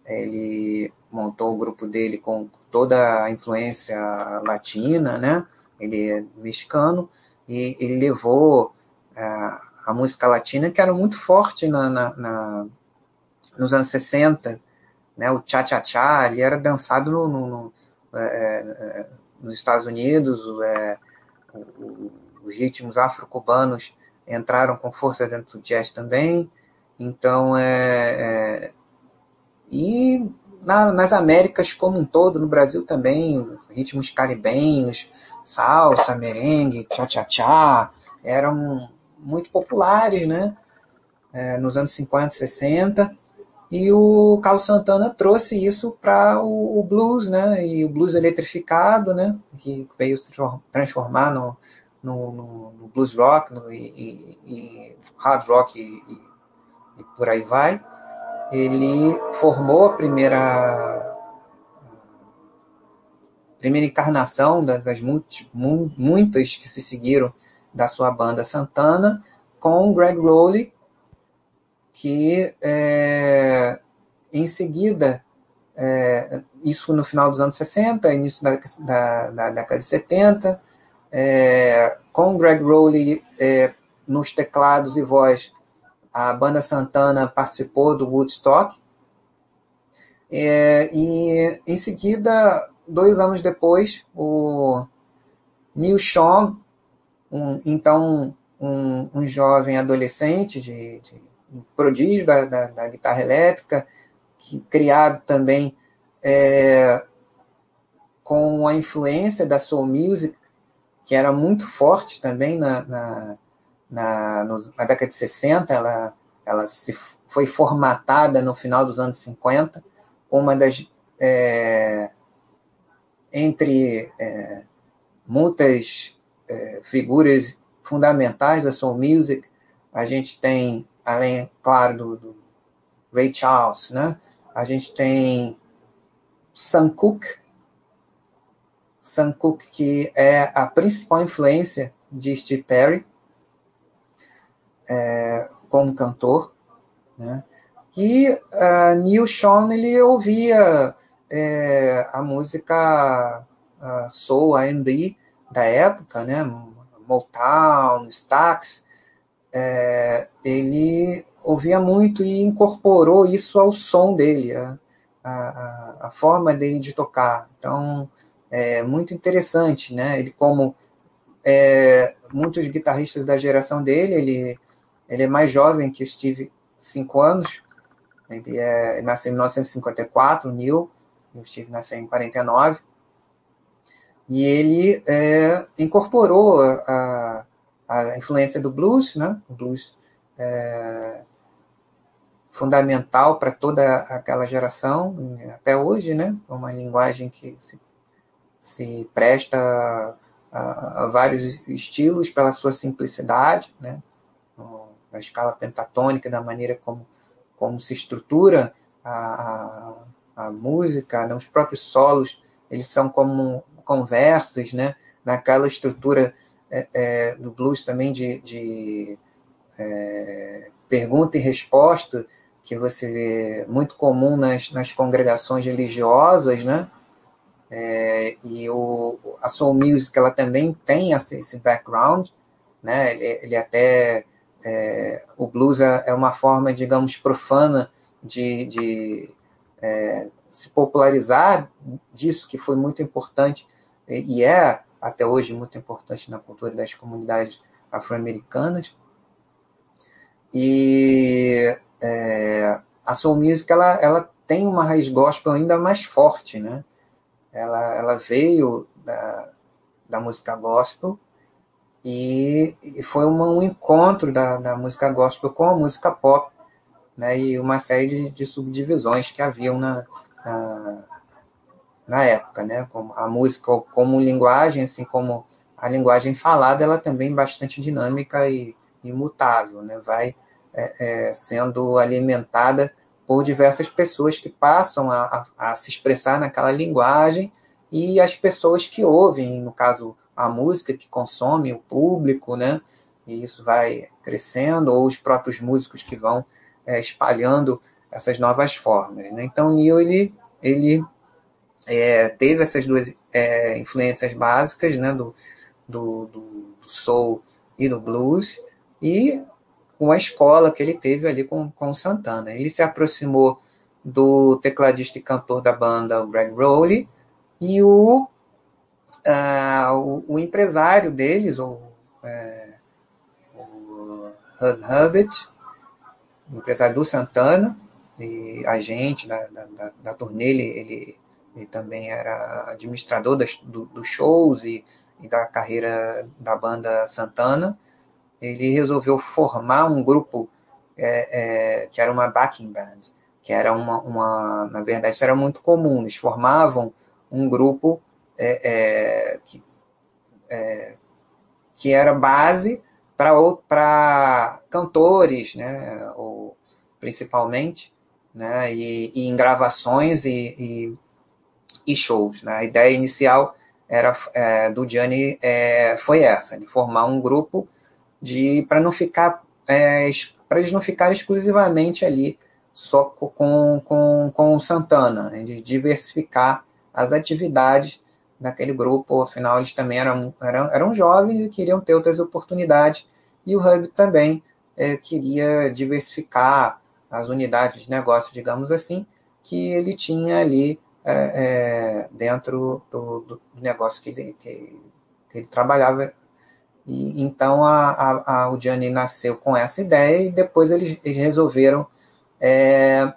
ele montou o grupo dele com toda a influência latina, né? Ele é mexicano e ele levou é, a música latina que era muito forte na, na, na nos anos 60, né? O cha-cha-cha, ele era dançado no, no, no é, é nos Estados Unidos, é, os ritmos afro-cubanos entraram com força dentro do jazz também. Então, é, é e na, nas Américas como um todo, no Brasil também, ritmos caribenhos, salsa, merengue, cha-cha-cha, eram muito populares, né? É, nos anos 50, 60. E o Carlos Santana trouxe isso para o, o, blues, né? E o blues eletrificado, né? Que veio se transformar no, no, no, no blues rock no, e, e, hard rock e, e, por aí vai. Ele formou a primeira primeira encarnação das, das muitas que se seguiram da sua banda Santana com Greg Rowley que é, em seguida, é, isso no final dos anos 60, início da, da, da década de 70, é, com Greg Rowley é, nos teclados e voz, a banda Santana participou do Woodstock, é, e em seguida, dois anos depois, o Neil Sean, um, então um, um jovem adolescente de, de um prodígio da, da, da, guitarra elétrica, que criado também é, com a influência da soul music, que era muito forte também na, na, na, na década de 60, ela, ela se foi formatada no final dos anos 50, uma das é, entre é, muitas é, figuras fundamentais da soul music, a gente tem além, claro, do, do Ray Charles, né? A gente tem Sam Cooke, Sam Cooke, que é a principal influência de Steve Perry é, como cantor, né? E uh, Neil Sean, ele ouvia é, a música uh, soul, R&B da época, né? Motown, Stax, é, ele ouvia muito e incorporou isso ao som dele, a, a, a forma dele de tocar. Então, é muito interessante, né? Ele, como é, muitos guitarristas da geração dele, ele, ele é mais jovem que o Steve, cinco anos. Ele é, nasceu em 1954, o Neil, o Steve nasceu em 49. E ele é, incorporou a, a influência do blues, né? O blues é fundamental para toda aquela geração, até hoje, né? É uma linguagem que se, se presta a, a, vários estilos pela sua simplicidade, né? Na escala pentatônica, da maneira como, como se estrutura a, a, a música, né? os próprios solos, eles são como conversas, né? Naquela estrutura é, é, do blues também de, de é, pergunta e resposta, que você vê muito comum nas, nas congregações religiosas, né? É, e o, a soul music ela também tem esse background, né? Ele, ele até é, o blues é, é, uma forma, digamos, profana de, de é, se popularizar disso que foi muito importante e, é até hoje muito importante na cultura das comunidades afro-americanas. E é, a soul music ela, ela tem uma raiz gospel ainda mais forte, né? Ela, ela veio da, da música gospel e, e foi uma, um encontro da, da música gospel com a música pop, né, e uma série de, de subdivisões que haviam na, na, na, época, né, como a música como linguagem, assim como a linguagem falada, ela também é bastante dinâmica e imutável, né, vai é, é, sendo alimentada por diversas pessoas que passam a, a, a, se expressar naquela linguagem e as pessoas que ouvem, no caso a música que consome, o público, né? E isso vai crescendo, ou os próprios músicos que vão é, espalhando essas novas formas. Né? Então, Neil ele, ele é, teve essas duas é, influências básicas, né? Do, do, do, soul e do blues, e com a escola que ele teve ali com, com Santana. Ele se aproximou do tecladista e cantor da banda, o Greg Rowley, e o, uh, o, o, empresário deles, o, é, o Hub Hubbard, o empresário do Santana, e agente da, da, da, da turnê, ele, ele, ele, também era administrador das, do, dos shows e, e da carreira da banda Santana, ele resolveu formar um grupo é, é, que era uma backing band, que era uma, uma, na verdade, isso era muito comum, eles formavam um grupo é, é que, é, que era base para cantores, né, ou, principalmente, né, e, e em gravações e, e, e, shows. Né. A ideia inicial era é, do Gianni é, foi essa, de formar um grupo de para não ficar é, para eles não ficarem exclusivamente ali só com, com, com o Santana, né, de diversificar as atividades daquele grupo, afinal eles também eram, eram, eram jovens e queriam ter outras oportunidades, e o Hub também é, queria diversificar as unidades de negócio, digamos assim, que ele tinha ali é, é, dentro do, do, negócio que ele, que, que ele trabalhava e, então a, a, a, o Gianni nasceu com essa ideia e depois eles, eles resolveram é,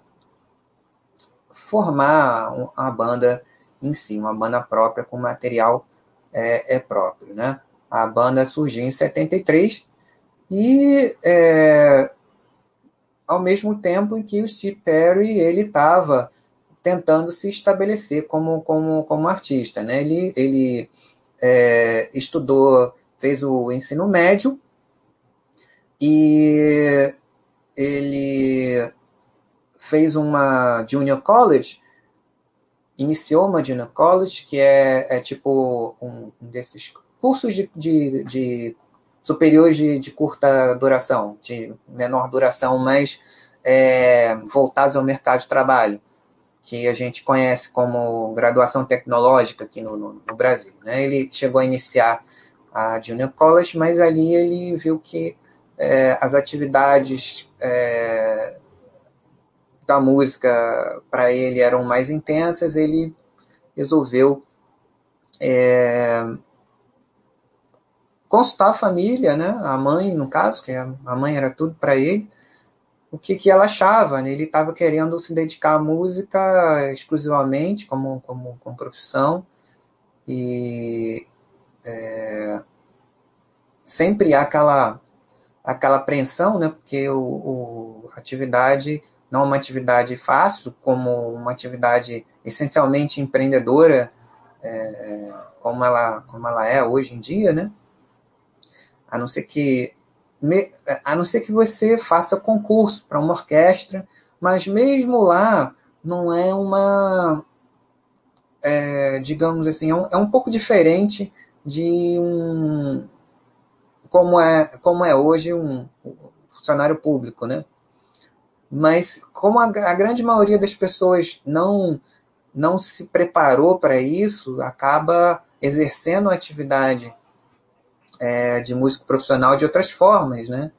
formar a banda em si, uma banda própria com material é, é próprio. Né? A banda surgiu em 73 e é, ao mesmo tempo em que o Steve Perry ele estava tentando se estabelecer como, como, como artista. Né? Ele, ele é, estudou fez o ensino médio e ele fez uma junior college, iniciou uma junior college, que é, é tipo um, desses cursos de, de, de superiores de, de, curta duração, de menor duração, mas é, voltados ao mercado de trabalho, que a gente conhece como graduação tecnológica aqui no, no, no Brasil. Né? Ele chegou a iniciar a Junior College, mas ali ele viu que é, as atividades é, da música para ele eram mais intensas, ele resolveu é, consultar a família, né, a mãe, no caso, que a mãe era tudo para ele, o que, que ela achava. Né? Ele estava querendo se dedicar à música exclusivamente como, como, como profissão, e é, sempre há aquela, aquela apreensão, né, porque o, o, a atividade não é uma atividade fácil, como uma atividade essencialmente empreendedora, é, como, ela, como ela é hoje em dia, né? A não ser que a não ser que você faça concurso para uma orquestra, mas mesmo lá não é uma, é, digamos assim, é um, é um pouco diferente de um como é como é hoje um, funcionário público, né? Mas como a, a grande maioria das pessoas não não se preparou para isso, acaba exercendo a atividade é, de músico profissional de outras formas, né?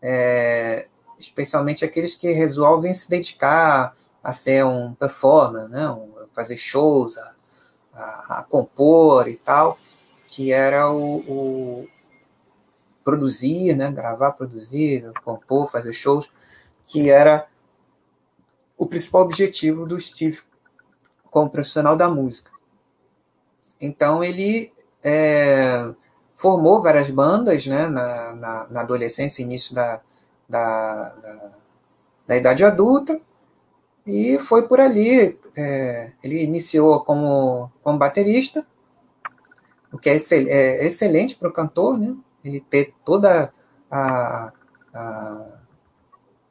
É, especialmente aqueles que resolvem se dedicar a ser um performer, né? Um, fazer shows, a, a, a compor e tal que era o, o produzir, né, gravar, produzir, compor, fazer shows, que era o principal objetivo do Steve como profissional da música. Então ele é, formou várias bandas né, na, na, na adolescência, início da, da, da, da, idade adulta, e foi por ali. É, ele iniciou como, como baterista, o que é, excel, é excelente para o cantor, né? ele ter toda a, a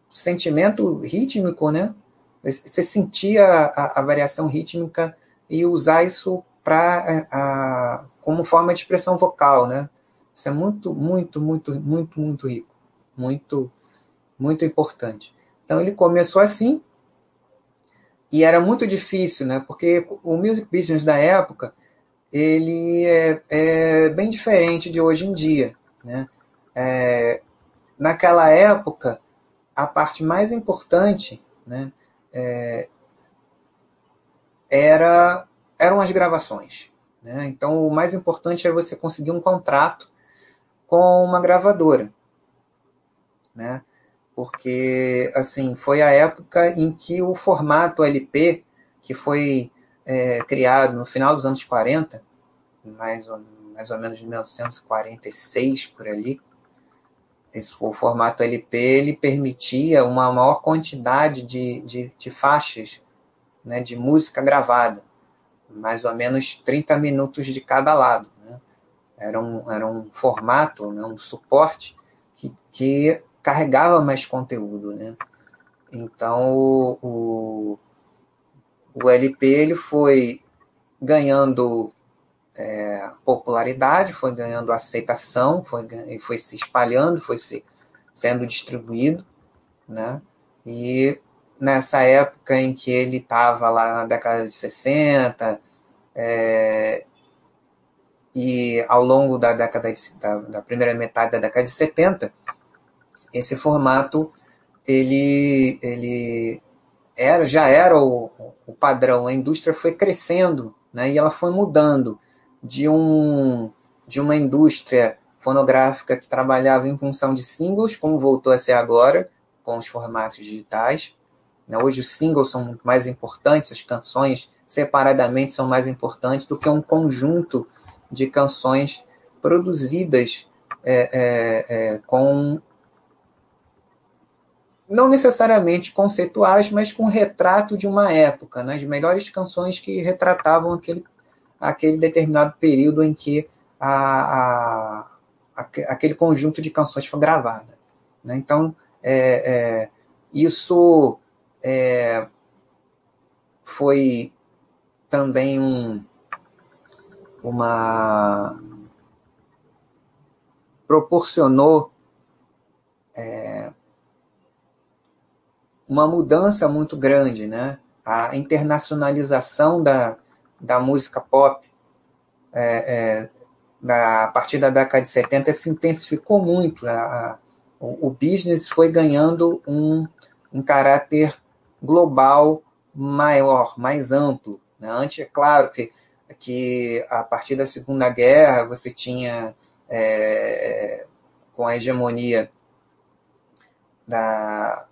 sentimento rítmico, né? Você sentia a, a variação rítmica e usar isso para é, como forma de expressão vocal, né? Isso é muito, muito, muito, muito, muito rico, muito, muito importante. Então ele começou assim e era muito difícil, né? Porque o music business da época ele é, é bem diferente de hoje em dia, né? É, naquela época a parte mais importante, né? É, era eram as gravações. Né? Então, o mais importante é você conseguir um contrato com uma gravadora. Né? Porque, assim, foi a época em que o formato LP, que foi é, criado no final dos anos 40, mais ou, mais ou menos de 1946, por ali, esse, o formato LP ele permitia uma maior quantidade de, de, de faixas né, de música gravada mais ou menos 30 minutos de cada lado. Né? Era, um, era um formato, né, um suporte que, que carregava mais conteúdo. Né? Então, o, o, LP ele foi ganhando é, popularidade, foi ganhando aceitação, foi, foi se espalhando, foi se, sendo distribuído, né? E nessa época em que ele estava lá na década de 60, é, e ao longo da década de, da, da, primeira metade da década de 70, esse formato ele, ele era, já era o, o padrão, a indústria foi crescendo né, e ela foi mudando de, um, de uma indústria fonográfica que trabalhava em função de singles, como voltou a ser agora, com os formatos digitais, né? Hoje os singles são muito mais importantes, as canções separadamente são mais importantes do que um conjunto de canções produzidas é, é, é, com não necessariamente conceituais, mas com retrato de uma época, né? as melhores canções que retratavam aquele, aquele determinado período em que a, a, aquele conjunto de canções foi gravado. Né? Então, é, é, isso é, foi também um, uma proporcionou é, uma mudança muito grande, né? A internacionalização da, da música pop é, é, da, a partir da década de 70 se intensificou muito. A, a, o, o business foi ganhando um, um caráter global maior, mais amplo. Né? Antes, é claro que, que a partir da Segunda Guerra você tinha, é, com a hegemonia da,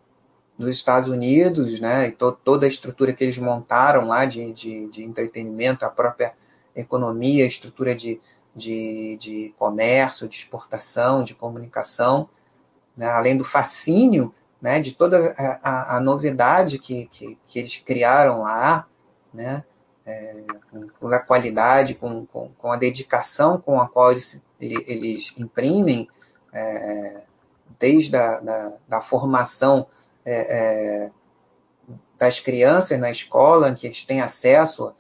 dos Estados Unidos, né, e to, toda a estrutura que eles montaram lá de, de, de entretenimento, a própria economia, a estrutura de, de, de comércio, de exportação, de comunicação, né, além do fascínio né, de toda a, a novidade que, que, que, eles criaram lá, né, é, com a qualidade, com, com, com, a dedicação com a qual eles, eles imprimem, é, desde a da, da formação é, é das crianças na escola, que eles têm acesso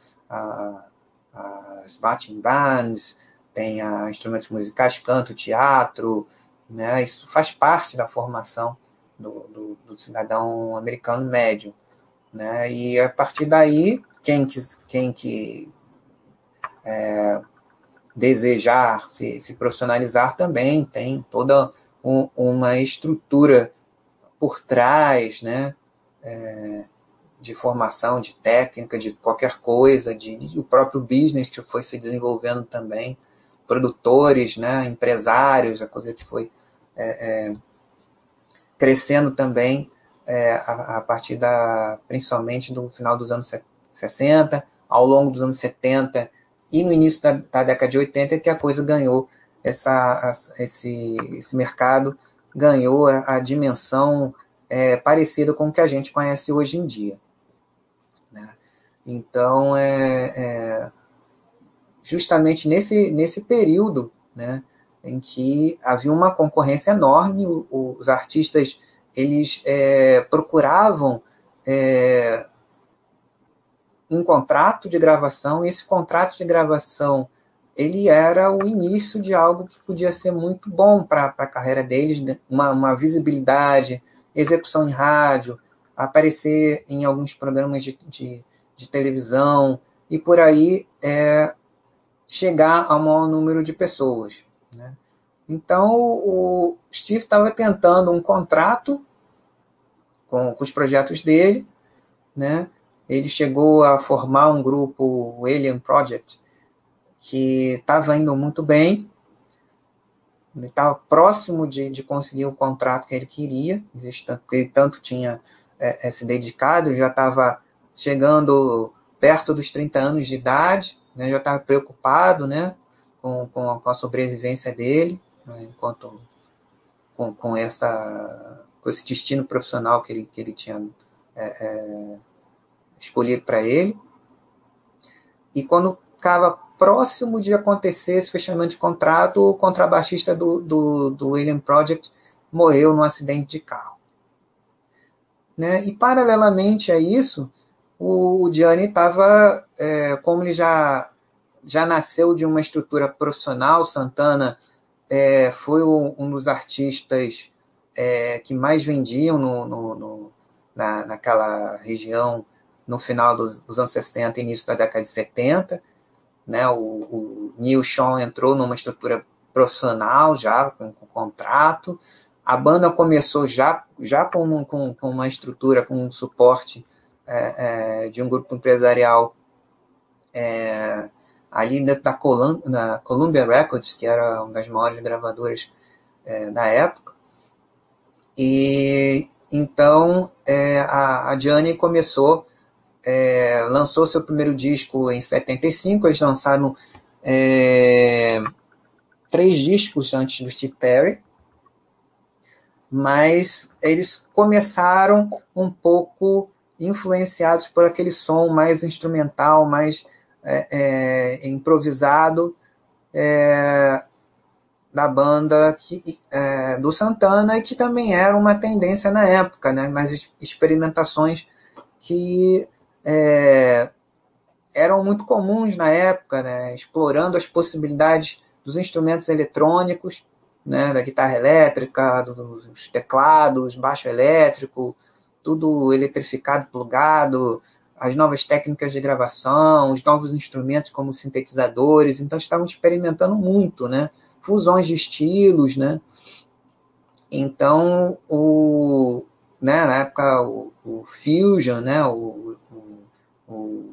às batting bands, tem a instrumentos musicais, canto, teatro, né, isso faz parte da formação do, do, do cidadão americano médio. Né? E a partir daí, quem que, quem que é, desejar se, se, profissionalizar também tem toda um, uma estrutura por trás, né? É, de formação, de técnica, de qualquer coisa, de, de, o próprio business que foi se desenvolvendo também, produtores, né, empresários, a coisa que foi é, é, crescendo também é, a, a, partir da, principalmente do final dos anos 60, ao longo dos anos 70 e no início da, da década de 80 que a coisa ganhou essa, esse, esse mercado ganhou a, a dimensão é, parecida com o que a gente conhece hoje em dia. Né? Então, é, é, justamente nesse, nesse período né, em que havia uma concorrência enorme, os artistas eles é, procuravam é, um contrato de gravação, e esse contrato de gravação ele era o início de algo que podia ser muito bom para a carreira deles, né? uma, uma, visibilidade, execução em rádio, aparecer em alguns programas de, de, de televisão, e por aí é, chegar ao maior número de pessoas. Né? Então, o Steve estava tentando um contrato com, com os projetos dele, né? ele chegou a formar um grupo, o Alien Project, que estava indo muito bem, ele estava próximo de, de conseguir o contrato que ele queria, ele tanto tinha é, é, se dedicado, já estava chegando perto dos 30 anos de idade, né, já estava preocupado né, com, com, a, com a sobrevivência dele, né, enquanto com, com, essa, com esse destino profissional que ele, que ele tinha é, é escolhido para ele. E quando estava próximo de acontecer esse fechamento de contrato, o contrabaixista do, do, do William Project morreu num acidente de carro. Né? E, paralelamente a isso, o, Gianni estava, é, como ele já, já nasceu de uma estrutura profissional, Santana é, foi o, um dos artistas é, que mais vendiam no, no, no, na, naquela região no final dos, dos anos 60 início da década de 70 né? O, o Neil Sean entrou numa estrutura profissional já com, com contrato. A banda começou já, já com, com, com uma estrutura, com um suporte é, é, de um grupo empresarial é, ali dentro da Colum Columbia Records, que era uma das maiores gravadoras é, da época. E então é, a, a Gianni começou é, lançou seu primeiro disco em 75, eles lançaram é, três discos antes do Steve Perry, mas eles começaram um pouco influenciados por aquele som mais instrumental, mais é, é improvisado é, da banda que, é, do Santana, que também era uma tendência na época, né, nas experimentações que é, eram muito comuns na época, né, explorando as possibilidades dos instrumentos eletrônicos, né, da guitarra elétrica, dos teclados, baixo elétrico, tudo eletrificado, plugado, as novas técnicas de gravação, os novos instrumentos como sintetizadores, então estavam experimentando muito, né, fusões de estilos, né, então o, né, na época o, o fusion, né, o, o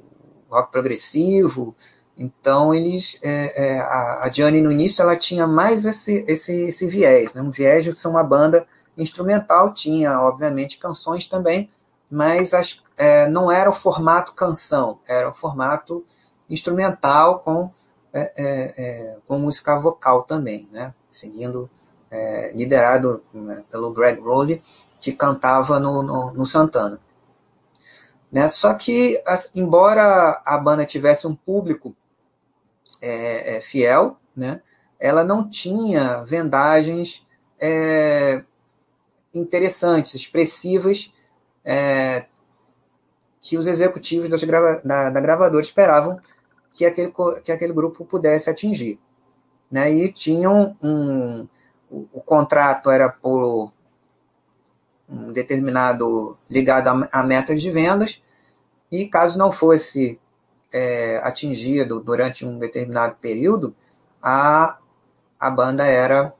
rock progressivo. Então eles, é, é, a, a Gianni no início ela tinha mais esse, esse, esse viés, né? um viés de ser uma banda instrumental, tinha obviamente canções também, mas as, é, não era o formato canção, era o formato instrumental com, é, é, é com música vocal também, né? seguindo, liderado né, pelo Greg Rowley, que cantava no, no, no Santana. Né? Só que, embora a banda tivesse um público é, é, fiel, né? ela não tinha vendagens é, interessantes, expressivas, é, que os executivos das grava da, da gravadora esperavam que aquele, que aquele grupo pudesse atingir. Né? E tinham um. O, o contrato era por um determinado ligado a, a metas de vendas, e caso não fosse é, atingido durante um determinado período, a, a banda era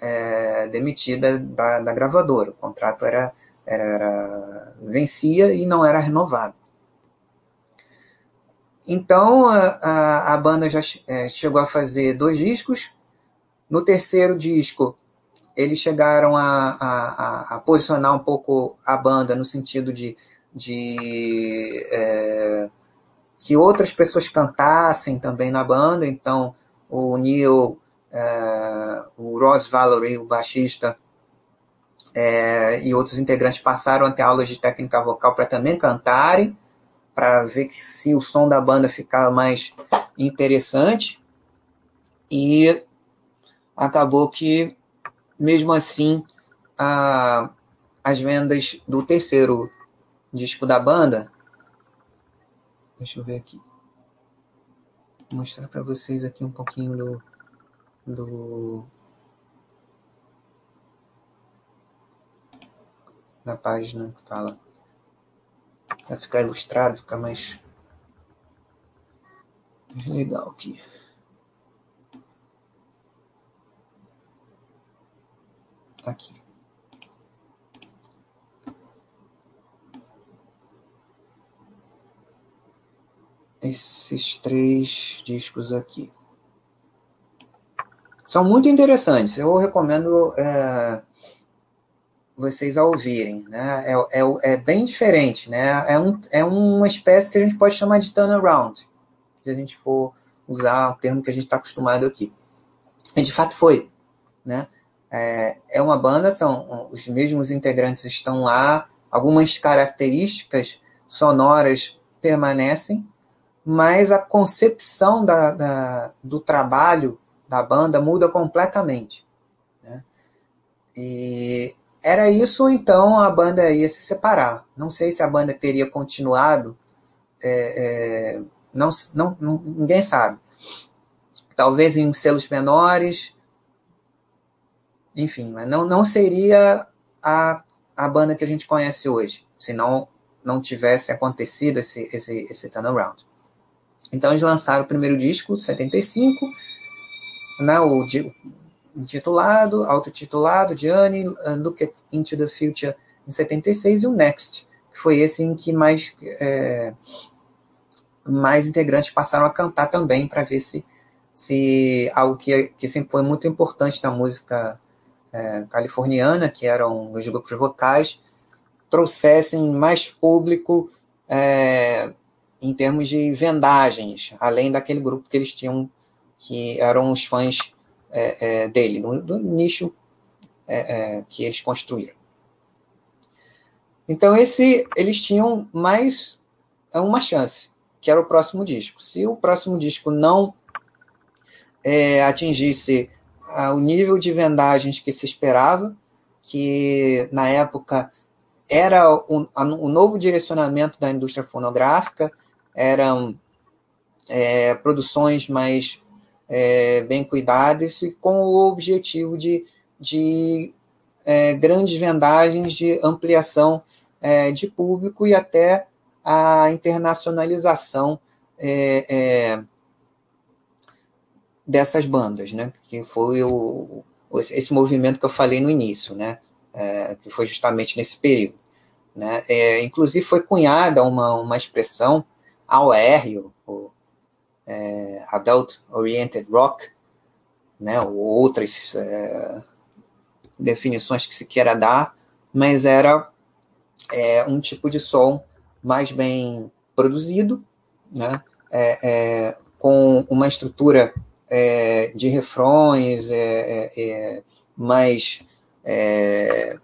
é, demitida da, da, gravadora. O contrato era, era, era, vencia e não era renovado. Então a, a, a banda já é, chegou a fazer dois discos. No terceiro disco, eles chegaram a, a, a, posicionar um pouco a banda no sentido de, de é, que outras pessoas cantassem também na banda. Então o Neil é, o Ross Valerie, o baixista, é, e outros integrantes passaram a ter aulas de técnica vocal para também cantarem, para ver se o som da banda ficava mais interessante. E acabou que, mesmo assim, a, as vendas do terceiro disco da banda. Deixa eu ver aqui. Vou mostrar para vocês aqui um pouquinho do, do na página que fala. Vai ficar ilustrado, ficar mais legal aqui. Tá aqui. Esses três discos aqui. São muito interessantes. Eu recomendo é, vocês a ouvirem. Né? É, é, é, bem diferente. Né? É, um, é uma espécie que a gente pode chamar de turnaround, se a gente for usar o termo que a gente está acostumado aqui. E de fato foi. Né? É, é uma banda, são os mesmos integrantes estão lá, algumas características sonoras permanecem, mas a concepção da, da, do trabalho da banda muda completamente. Né? E era isso, então a banda ia se separar. Não sei se a banda teria continuado, é, é, não, não, não, ninguém sabe. Talvez em selos menores, enfim, mas não, não seria a, a banda que a gente conhece hoje, se não, não tivesse acontecido esse, esse, esse turnaround. Então eles lançaram o primeiro disco, 75, né, o intitulado, autotitulado, Journey, uh, Look Into the Future, em 76, e o Next, que foi esse em que mais, é, mais integrantes passaram a cantar também, para ver se, se algo que, que sempre foi muito importante na música é, californiana, que eram os grupos vocais, trouxessem mais público é, em termos de vendagens, além daquele grupo que eles tinham, que eram os fãs é, é, dele, do nicho é, é, que eles construíram. Então, esse, eles tinham mais uma chance, que era o próximo disco. Se o próximo disco não é, atingisse o nível de vendagens que se esperava, que na época era o, o novo direcionamento da indústria fonográfica, eram é, produções mais é, bem cuidadas e com o objetivo de, de é, grandes vendagens, de ampliação é, de público e até a internacionalização é, é, dessas bandas, né? Que foi o, esse movimento que eu falei no início, né? É, que foi justamente nesse período. Né? É, inclusive foi cunhada uma, uma expressão AOR, o, é, Adult Oriented Rock, né? ou outras é, definições que se queira dar, mas era é, um tipo de som mais bem produzido, né? É, com uma estrutura é, de refrões é, é, é mais é,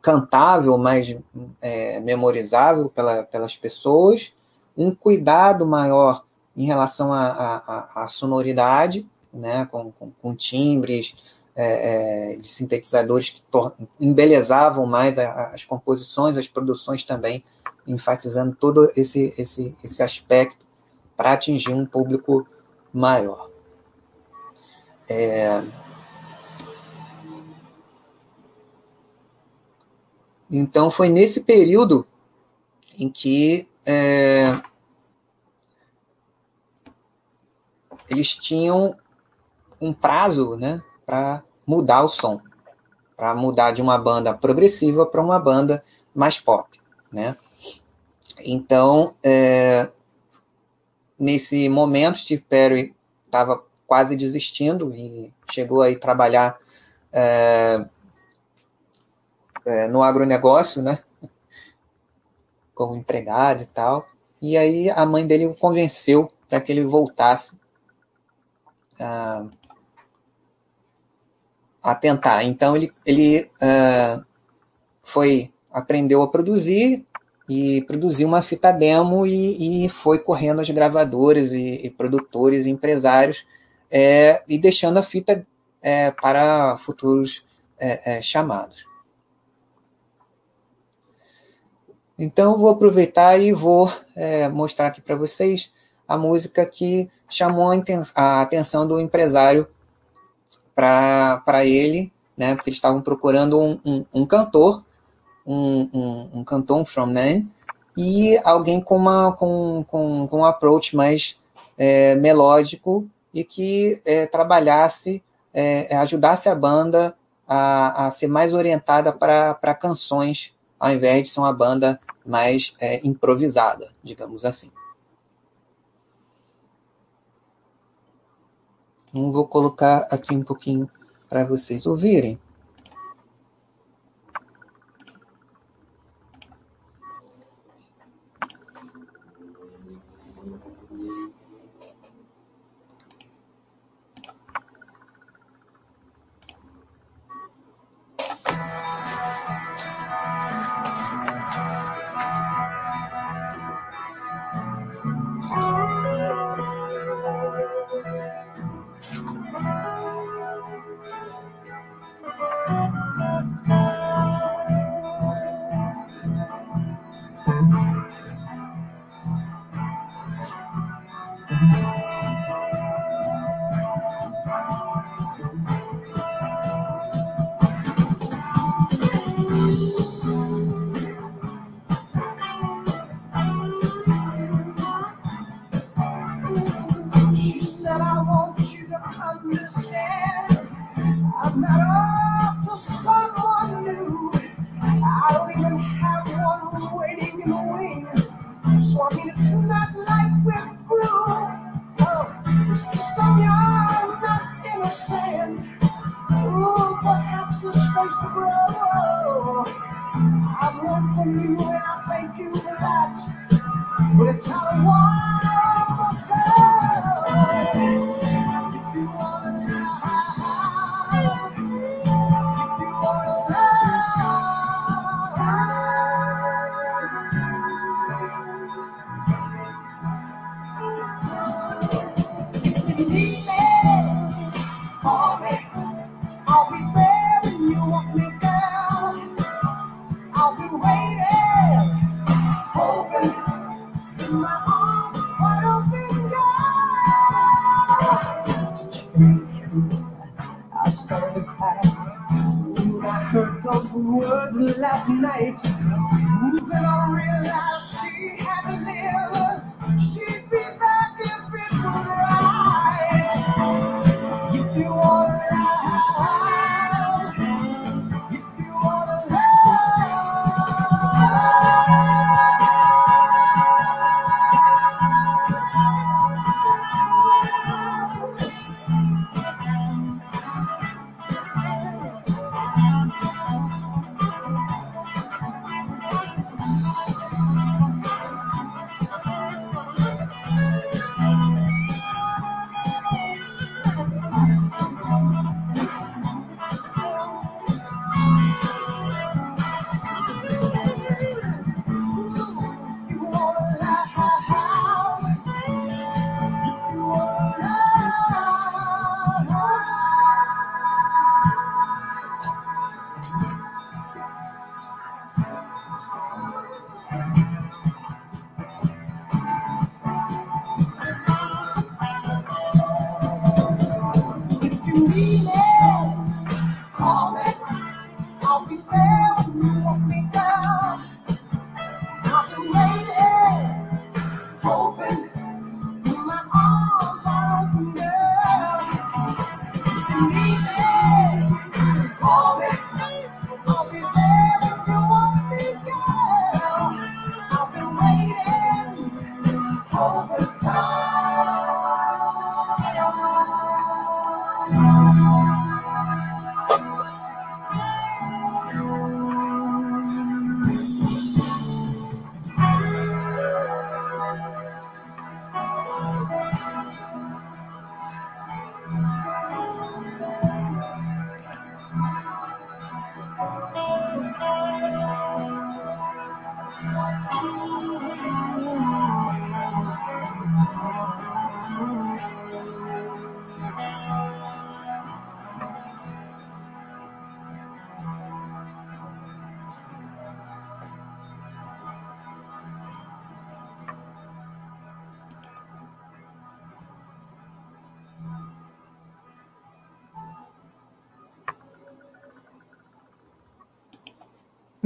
cantável, mais é, memorizável pela, pelas pessoas, um cuidado maior em relação à sonoridade, né, com, com, com timbres de sintetizadores que embelezavam mais a, as composições, as produções também, enfatizando todo esse, esse, esse aspecto para atingir um público maior. É... Então, foi nesse período em que é... eles tinham um prazo né, para mudar o som, para mudar de uma banda progressiva para uma banda mais pop. Né? Então, é... nesse momento, Steve Perry estava quase desistindo e chegou a trabalhar é, é, no agronegócio, né? Como empregado e tal. E aí a mãe dele o convenceu para que ele voltasse a, a tentar. Então ele, ele uh, foi aprendeu a produzir e produziu uma fita demo e, e foi correndo as gravadoras e, e produtores, e empresários é, e deixando a fita é, para futuros é, é chamados. Então vou aproveitar e vou é, mostrar aqui para vocês a música que chamou a atenção do empresário para ele, né, porque eles estavam procurando um, um, um cantor, um, um, um, cantor, um frontman, e alguém com, uma, com, com, com um approach mais é, melódico e que é, trabalhasse, é, ajudasse a banda a, a ser mais orientada para canções, ao invés de ser uma banda mais é, improvisada, digamos assim. Então, vou colocar aqui um pouquinho para vocês ouvirem. Those words last night that I realized she had.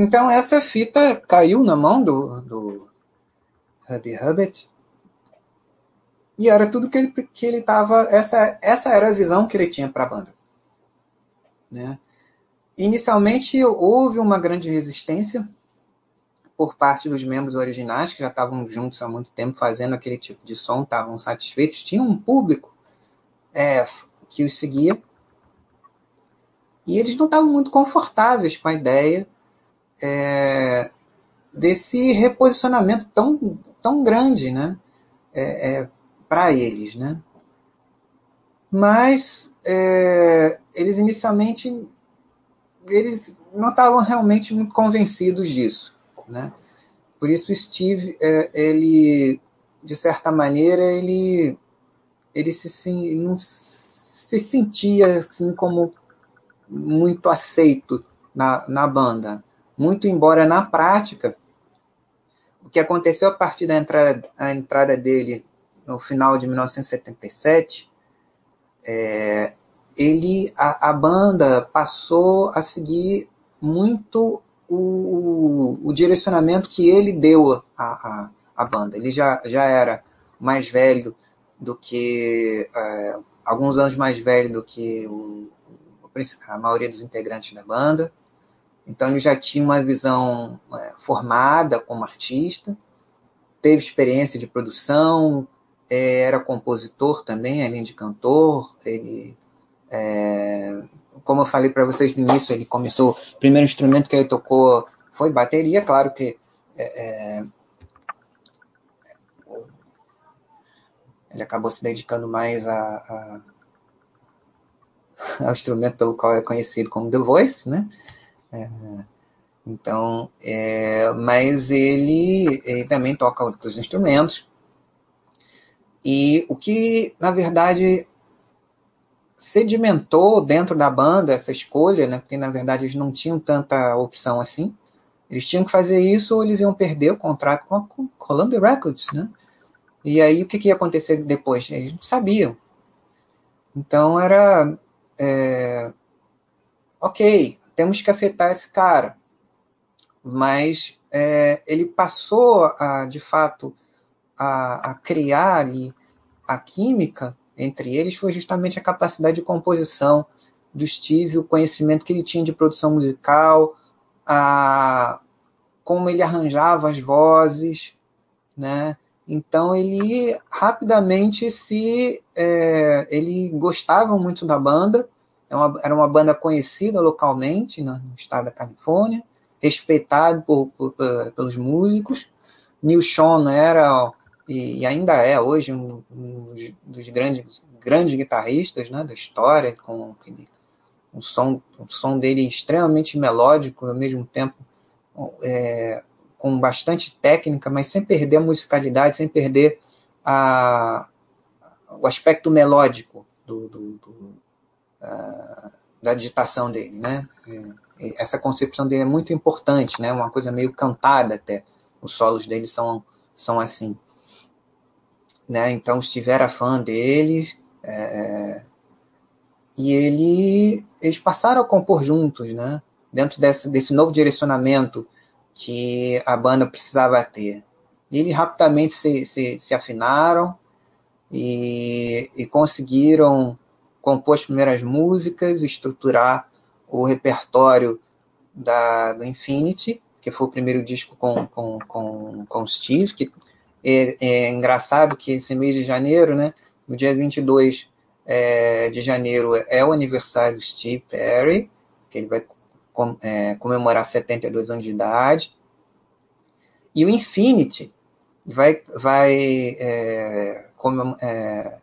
Então essa fita caiu na mão do, do Hubby Hubbard e era tudo que ele que ele essa essa era a visão que ele tinha para a banda, né? Inicialmente houve uma grande resistência por parte dos membros originais que já estavam juntos há muito tempo fazendo aquele tipo de som, estavam satisfeitos, tinham um público é, que os seguia. E eles não estavam muito confortáveis com a ideia é, desse reposicionamento tão, tão grande né, é, é para eles. Né? Mas é, eles inicialmente eles não estavam realmente muito convencidos disso. Né? Por isso Steve, é, ele, de certa maneira, ele, ele se, não se sentia assim como muito aceito na, na banda muito embora na prática o que aconteceu a partir da entrada, a entrada dele no final de 1977, é, ele a, a, banda passou a seguir muito o, o, direcionamento que ele deu à a, a, banda. Ele já, já era mais velho do que é, alguns anos mais velho do que o, a maioria dos integrantes da banda. Então ele já tinha uma visão é, formada como artista, teve experiência de produção, é, era compositor também, além de cantor. Ele, é, como eu falei para vocês no início, ele começou. O primeiro instrumento que ele tocou foi bateria, claro que. É, é, ele acabou se dedicando mais a, a, ao instrumento pelo qual é conhecido como The Voice, né? É, então, é, mas ele, ele também toca outros instrumentos. E o que, na verdade, sedimentou dentro da banda essa escolha, né? Porque na verdade eles não tinham tanta opção assim. Eles tinham que fazer isso ou eles iam perder o contrato com a Columbia Records, né? E aí o que, que ia acontecer depois? Eles não sabiam. Então era é, ok, temos que aceitar esse cara. Mas é, ele passou, a, de fato, a, a criar ali a química entre eles foi justamente a capacidade de composição do Steve, o conhecimento que ele tinha de produção musical, a, como ele arranjava as vozes, né? Então ele rapidamente se é, ele gostava muito da banda uma, era uma banda conhecida localmente no estado da Califórnia, respeitado por, por, por, pelos músicos. Neil Sean era e, e ainda é hoje um, um, dos grandes, grandes guitarristas né, da história, com aquele, um, som, um som dele extremamente melódico, ao mesmo tempo é, com bastante técnica, mas sem perder a musicalidade, sem perder a, o aspecto melódico do, do, do da digitação dele, né? Essa concepção dele é muito importante, né? Uma coisa meio cantada até. Os solos dele são, são assim. Né? Então, Steve era fã dele, é, e ele, eles passaram a compor juntos, né? Dentro desse, desse novo direcionamento que a banda precisava ter. E eles rapidamente se, se, se afinaram e, e conseguiram compor as primeiras músicas, estruturar o repertório da, do Infinity, que foi o primeiro disco com, com, com, com Steve, que é, é engraçado que esse mês de janeiro, né, no dia 22 é, de janeiro, é o aniversário do Steve Perry, que ele vai com, é, comemorar 72 anos de idade. E o Infinity vai, vai é, é,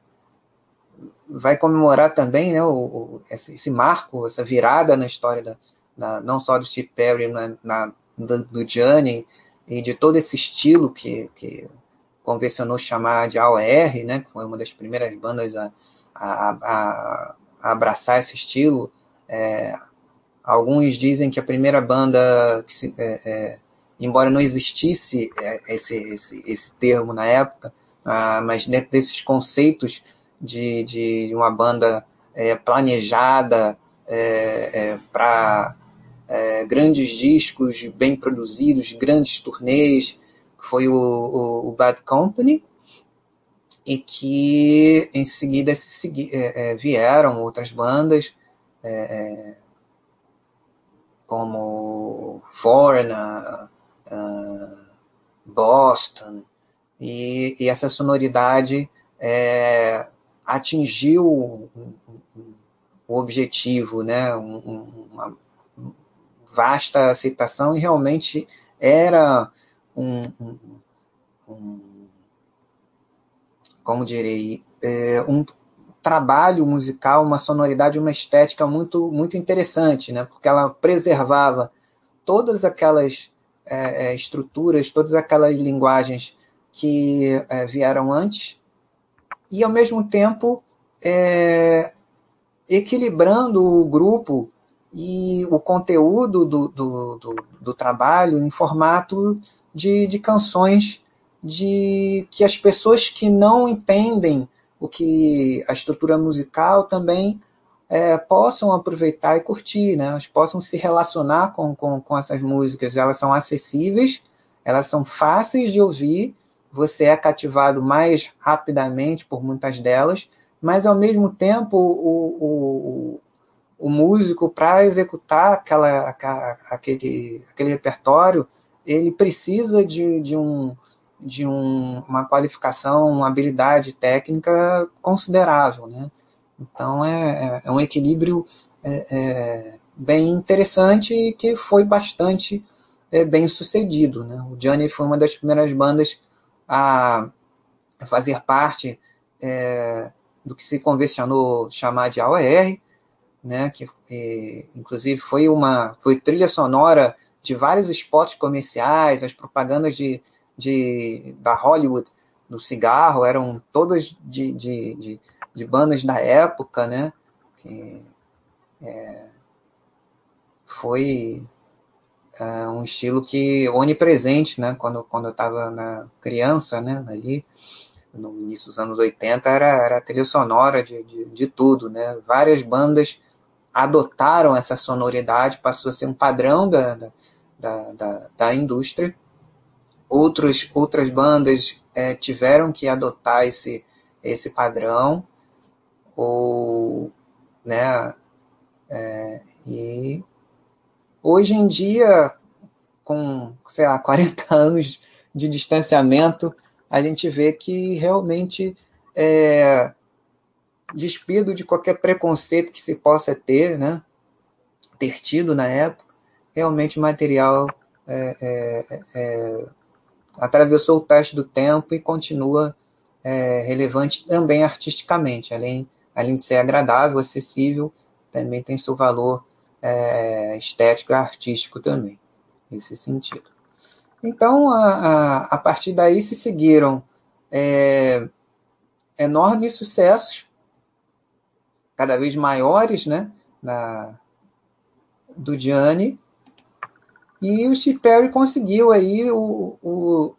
vai comemorar também né, o, o esse, esse, marco, essa virada na história da, não só do Steve Perry, na, na do, do Johnny e de todo esse estilo que, que convencionou chamar de AOR, né, que foi uma das primeiras bandas a, a, a, a abraçar esse estilo. É, alguns dizem que a primeira banda, que se, é, é, embora não existisse é, esse, esse, esse termo na época, ah, mas dentro desses conceitos de, de uma banda é, planejada é, para grandes discos bem produzidos, grandes turnês, que foi o, o, o Bad Company, e que em seguida se, é, é, vieram outras bandas, é, é como Foreigner, uh, Boston, e, e, essa sonoridade é, atingiu o objetivo, né, uma vasta aceitação e realmente era um, um, um como direi, é, um trabalho musical, uma sonoridade, uma estética muito, muito interessante, né? porque ela preservava todas aquelas é, é, estruturas, todas aquelas linguagens que é, vieram antes, e ao mesmo tempo é, equilibrando o grupo e o conteúdo do, do, do, do trabalho em formato de, de canções de que as pessoas que não entendem o que a estrutura musical também é, possam aproveitar e curtir, né? Elas possam se relacionar com, com, com essas músicas. Elas são acessíveis, elas são fáceis de ouvir, você é cativado mais rapidamente por muitas delas, mas ao mesmo tempo o, o, o músico, para executar aquela, aquele, aquele repertório, ele precisa de, de, um, de um, uma qualificação, uma habilidade técnica considerável. Né? Então, é, é, é um equilíbrio é, é, bem interessante e que foi bastante é, bem sucedido. Né? O Johnny foi uma das primeiras bandas a fazer parte é, do que se convencionou chamar de AOR, né, que inclusive foi uma foi trilha sonora de vários spots comerciais, as propagandas de, de da Hollywood do cigarro eram todas de, de, de, de bandas da época, né, que é, foi é, um estilo que onipresente, né, quando, quando eu estava na criança, né, ali, no início dos anos 80, era, era a trilha sonora de, de, de tudo, né, várias bandas adotaram essa sonoridade, passou a ser um padrão da, da, da, da indústria. Outros, outras bandas é, tiveram que adotar esse, esse padrão, ou, né, é, e hoje em dia, com, sei lá, 40 anos de distanciamento, a gente vê que realmente é, despido de qualquer preconceito que se possa ter, né? ter tido na época, realmente o material é, é, é, atravessou o teste do tempo e continua é, relevante também artisticamente, além, além de ser agradável, acessível, também tem seu valor é, estético e artístico também, nesse sentido. Então, a, a, a partir daí se seguiram é, enormes sucessos cada vez maiores, né, na, do Gianni, e o Steve Perry conseguiu aí o, o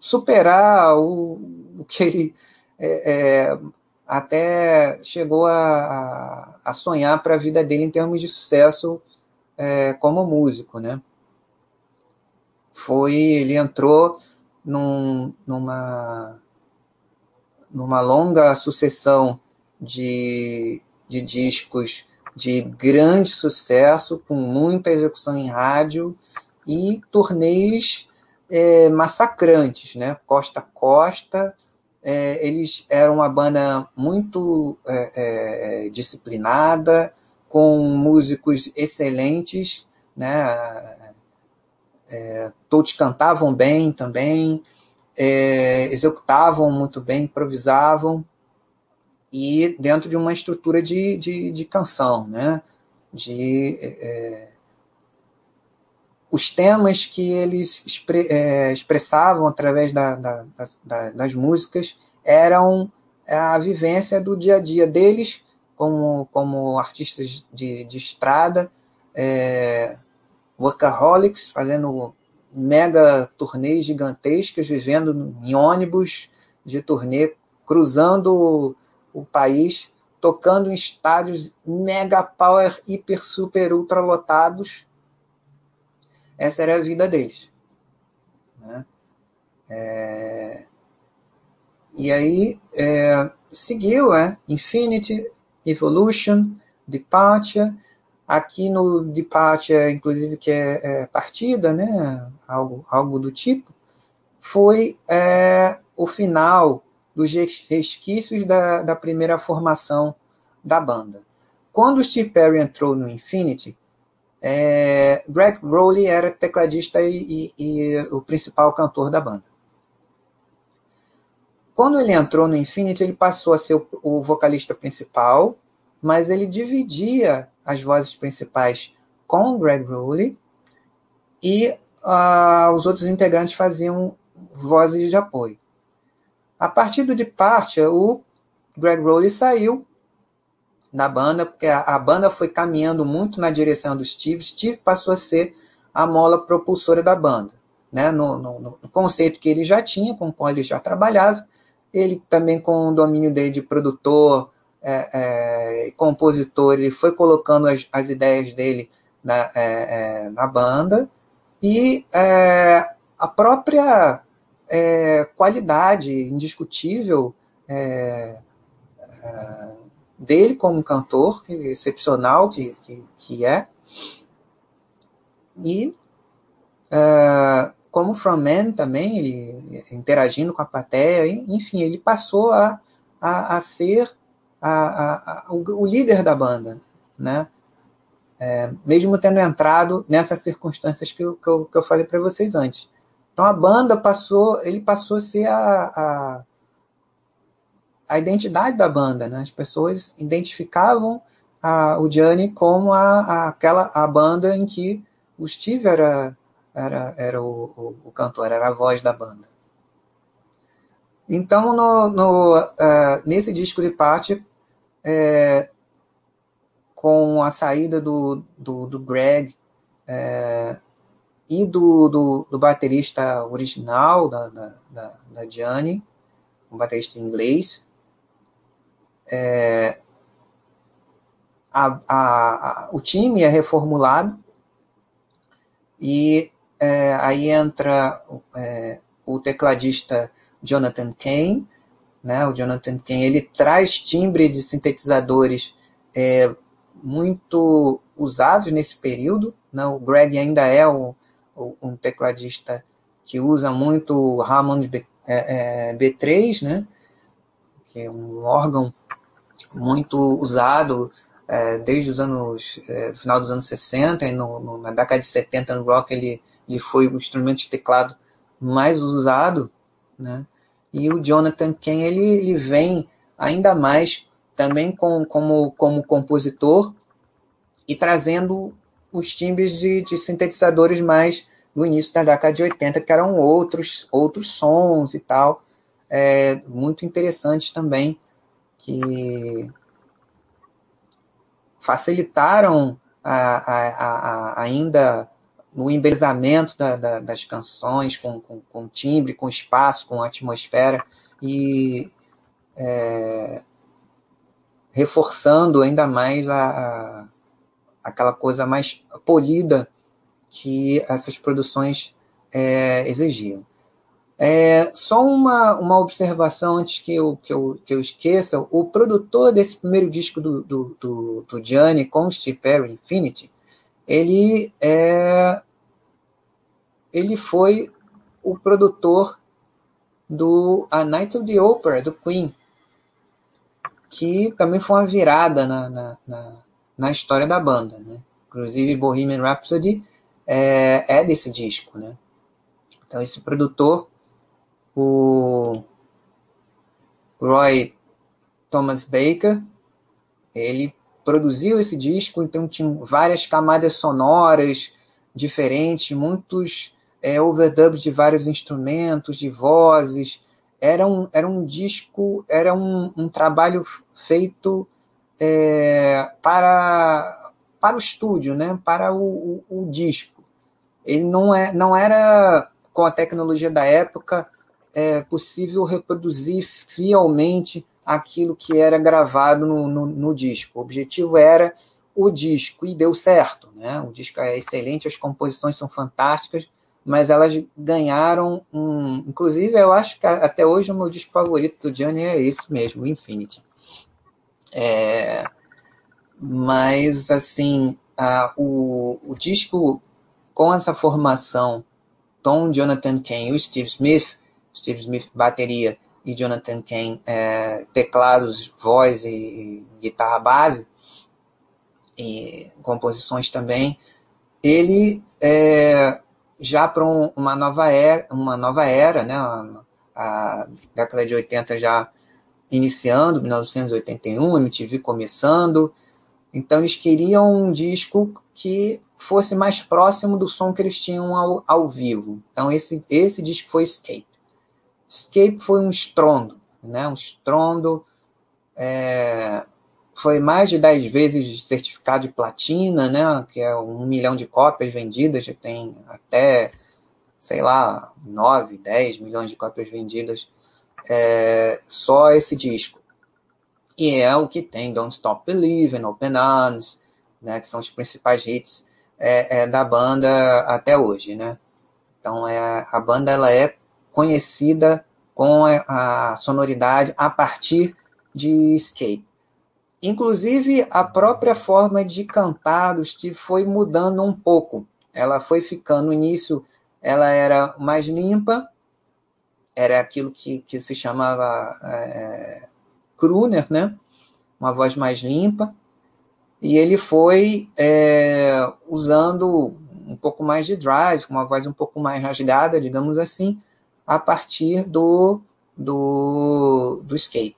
superar o, o, que ele é, é, até chegou a, a sonhar para a vida dele em termos de sucesso é, como músico, né? Foi, ele entrou num, numa, numa longa sucessão de, de discos de grande sucesso, com muita execução em rádio e turnês é, massacrantes, né? Costa a costa. É, eles eram uma banda muito é, é disciplinada, com músicos excelentes, né? É, todos cantavam bem também, é, executavam muito bem, improvisavam e dentro de uma estrutura de, de, de canção, né? de é, os temas que eles expre, é, expressavam através da, da, da, das músicas eram a vivência do dia a dia deles como, como artistas de, de estrada, é, workaholics, fazendo mega turnês gigantescas, vivendo em ônibus de turnê, cruzando o, o país, tocando em estádios mega power, hiper, super, ultra lotados. Essa era a vida deles. Né? É... E aí é, seguiu é, Infinity, Evolution, Departure. Aqui no Departure, inclusive, que é, é partida, né, algo, algo do tipo, foi é, o final dos resquícios da, da primeira formação da banda. Quando o Steve Perry entrou no Infinity, é, Greg Rowley era tecladista e, e, e, o principal cantor da banda. Quando ele entrou no Infinity, ele passou a ser o, o vocalista principal, mas ele dividia as vozes principais com Greg Rowley e uh, os outros integrantes faziam vozes de apoio. A partir do Departure, o Greg Rowley saiu da banda, porque a, a, banda foi caminhando muito na direção do Steve. Steve passou a ser a mola propulsora da banda, né? no, no, no conceito que ele já tinha, com o qual ele já trabalhava, ele também com o domínio dele de produtor, é, é, compositor, ele foi colocando as, as ideias dele na, é, é na banda e é, a própria é, qualidade indiscutível dele como cantor, que excepcional que, que, que é, e como frontman também, ele interagindo com a plateia, enfim, ele passou a, a, a ser a, a, o, o, líder da banda, né? É, mesmo tendo entrado nessas circunstâncias que eu, que eu, que eu falei para vocês antes. Então a banda passou, ele passou a ser a, a identidade da banda, né? As pessoas identificavam a, o Johnny como a, a, aquela a banda em que o Steve era era, era o, o, o cantor, era a voz da banda. Então, no, no, uh, nesse disco de parte, é, com a saída do, do, do Greg é, e do, do, do, baterista original da, da, da, da Gianni, um baterista inglês, é, a, a, a, o time é reformulado e é, aí entra é, o tecladista Jonathan Kane, né? O Jonathan Kane ele traz timbres de sintetizadores é, muito usados nesse período. Né? O Greg ainda é o, o, um tecladista que usa muito o Hammond B, é, é, B3, né? que é um órgão muito usado é, desde os anos, é, final dos anos 60 e no, no, na década de 70 no rock ele ele foi o instrumento de teclado mais usado, né? E o Jonathan Kane ele, ele vem ainda mais também com, como, como compositor e trazendo os timbres de, de sintetizadores mais no início da década de 80, que eram outros, outros sons e tal, é, muito interessantes também, que facilitaram a, a, a, ainda no embelezamento da, da, das canções, com, com, com, timbre, com espaço, com atmosfera, e é, reforçando ainda mais a, aquela coisa mais polida que essas produções é, exigiam. É, só uma, uma observação antes que eu, que, eu, que eu esqueça: o produtor desse primeiro disco do, do, do, do Gianni com Perry, Infinity, ele é, ele foi o produtor do A Night of the Opera, do Queen, que também foi uma virada na, na, na, na história da banda. Né? Inclusive, Bohemian Rhapsody é, é desse disco. Né? Então, esse produtor, o Roy Thomas Baker, ele produziu esse disco, então tinha várias camadas sonoras, diferentes, muitos é, overdubs de vários instrumentos, de vozes. Era um, era um disco, era um, um trabalho feito é, para, para o estúdio, né? para o, o, o, disco. Ele não, é, não era, com a tecnologia da época, é, possível reproduzir fielmente aquilo que era gravado no, no, no, disco. O objetivo era o disco, e deu certo. Né? O disco é excelente, as composições são fantásticas, mas elas ganharam um. Inclusive, eu acho que até hoje o meu disco favorito do Johnny é esse mesmo, o Infinity. É, mas, assim, a, o, o disco com essa formação, Tom, Jonathan Kane e o Steve Smith, Steve Smith bateria e Jonathan Kane é, teclados, voz e, e, guitarra base e composições também, ele é, já para um, uma nova era, uma nova era, né, a, a década de 80 já iniciando, 1981, MTV começando. Então eles queriam um disco que fosse mais próximo do som que eles tinham ao, ao vivo. Então esse, esse disco foi Escape. Escape foi um estrondo, né? um estrondo. É, foi mais de 10 vezes certificado de platina, né? que é um milhão de cópias vendidas, já tem até, sei lá, 9, 10 milhões de cópias vendidas é, só esse disco. E é o que tem Don't Stop Believing, Open Arms, né, que são os principais hits é, é, da banda até hoje, né? Então é, a banda ela é conhecida com a sonoridade a partir de Escape. Inclusive a própria forma de cantar do Steve foi mudando um pouco. Ela foi ficando no início, ela era mais limpa, era aquilo que, que se chamava é, crooner, né? uma voz mais limpa, e ele foi é, usando um pouco mais de drive, uma voz um pouco mais rasgada, digamos assim, a partir do, do, do escape.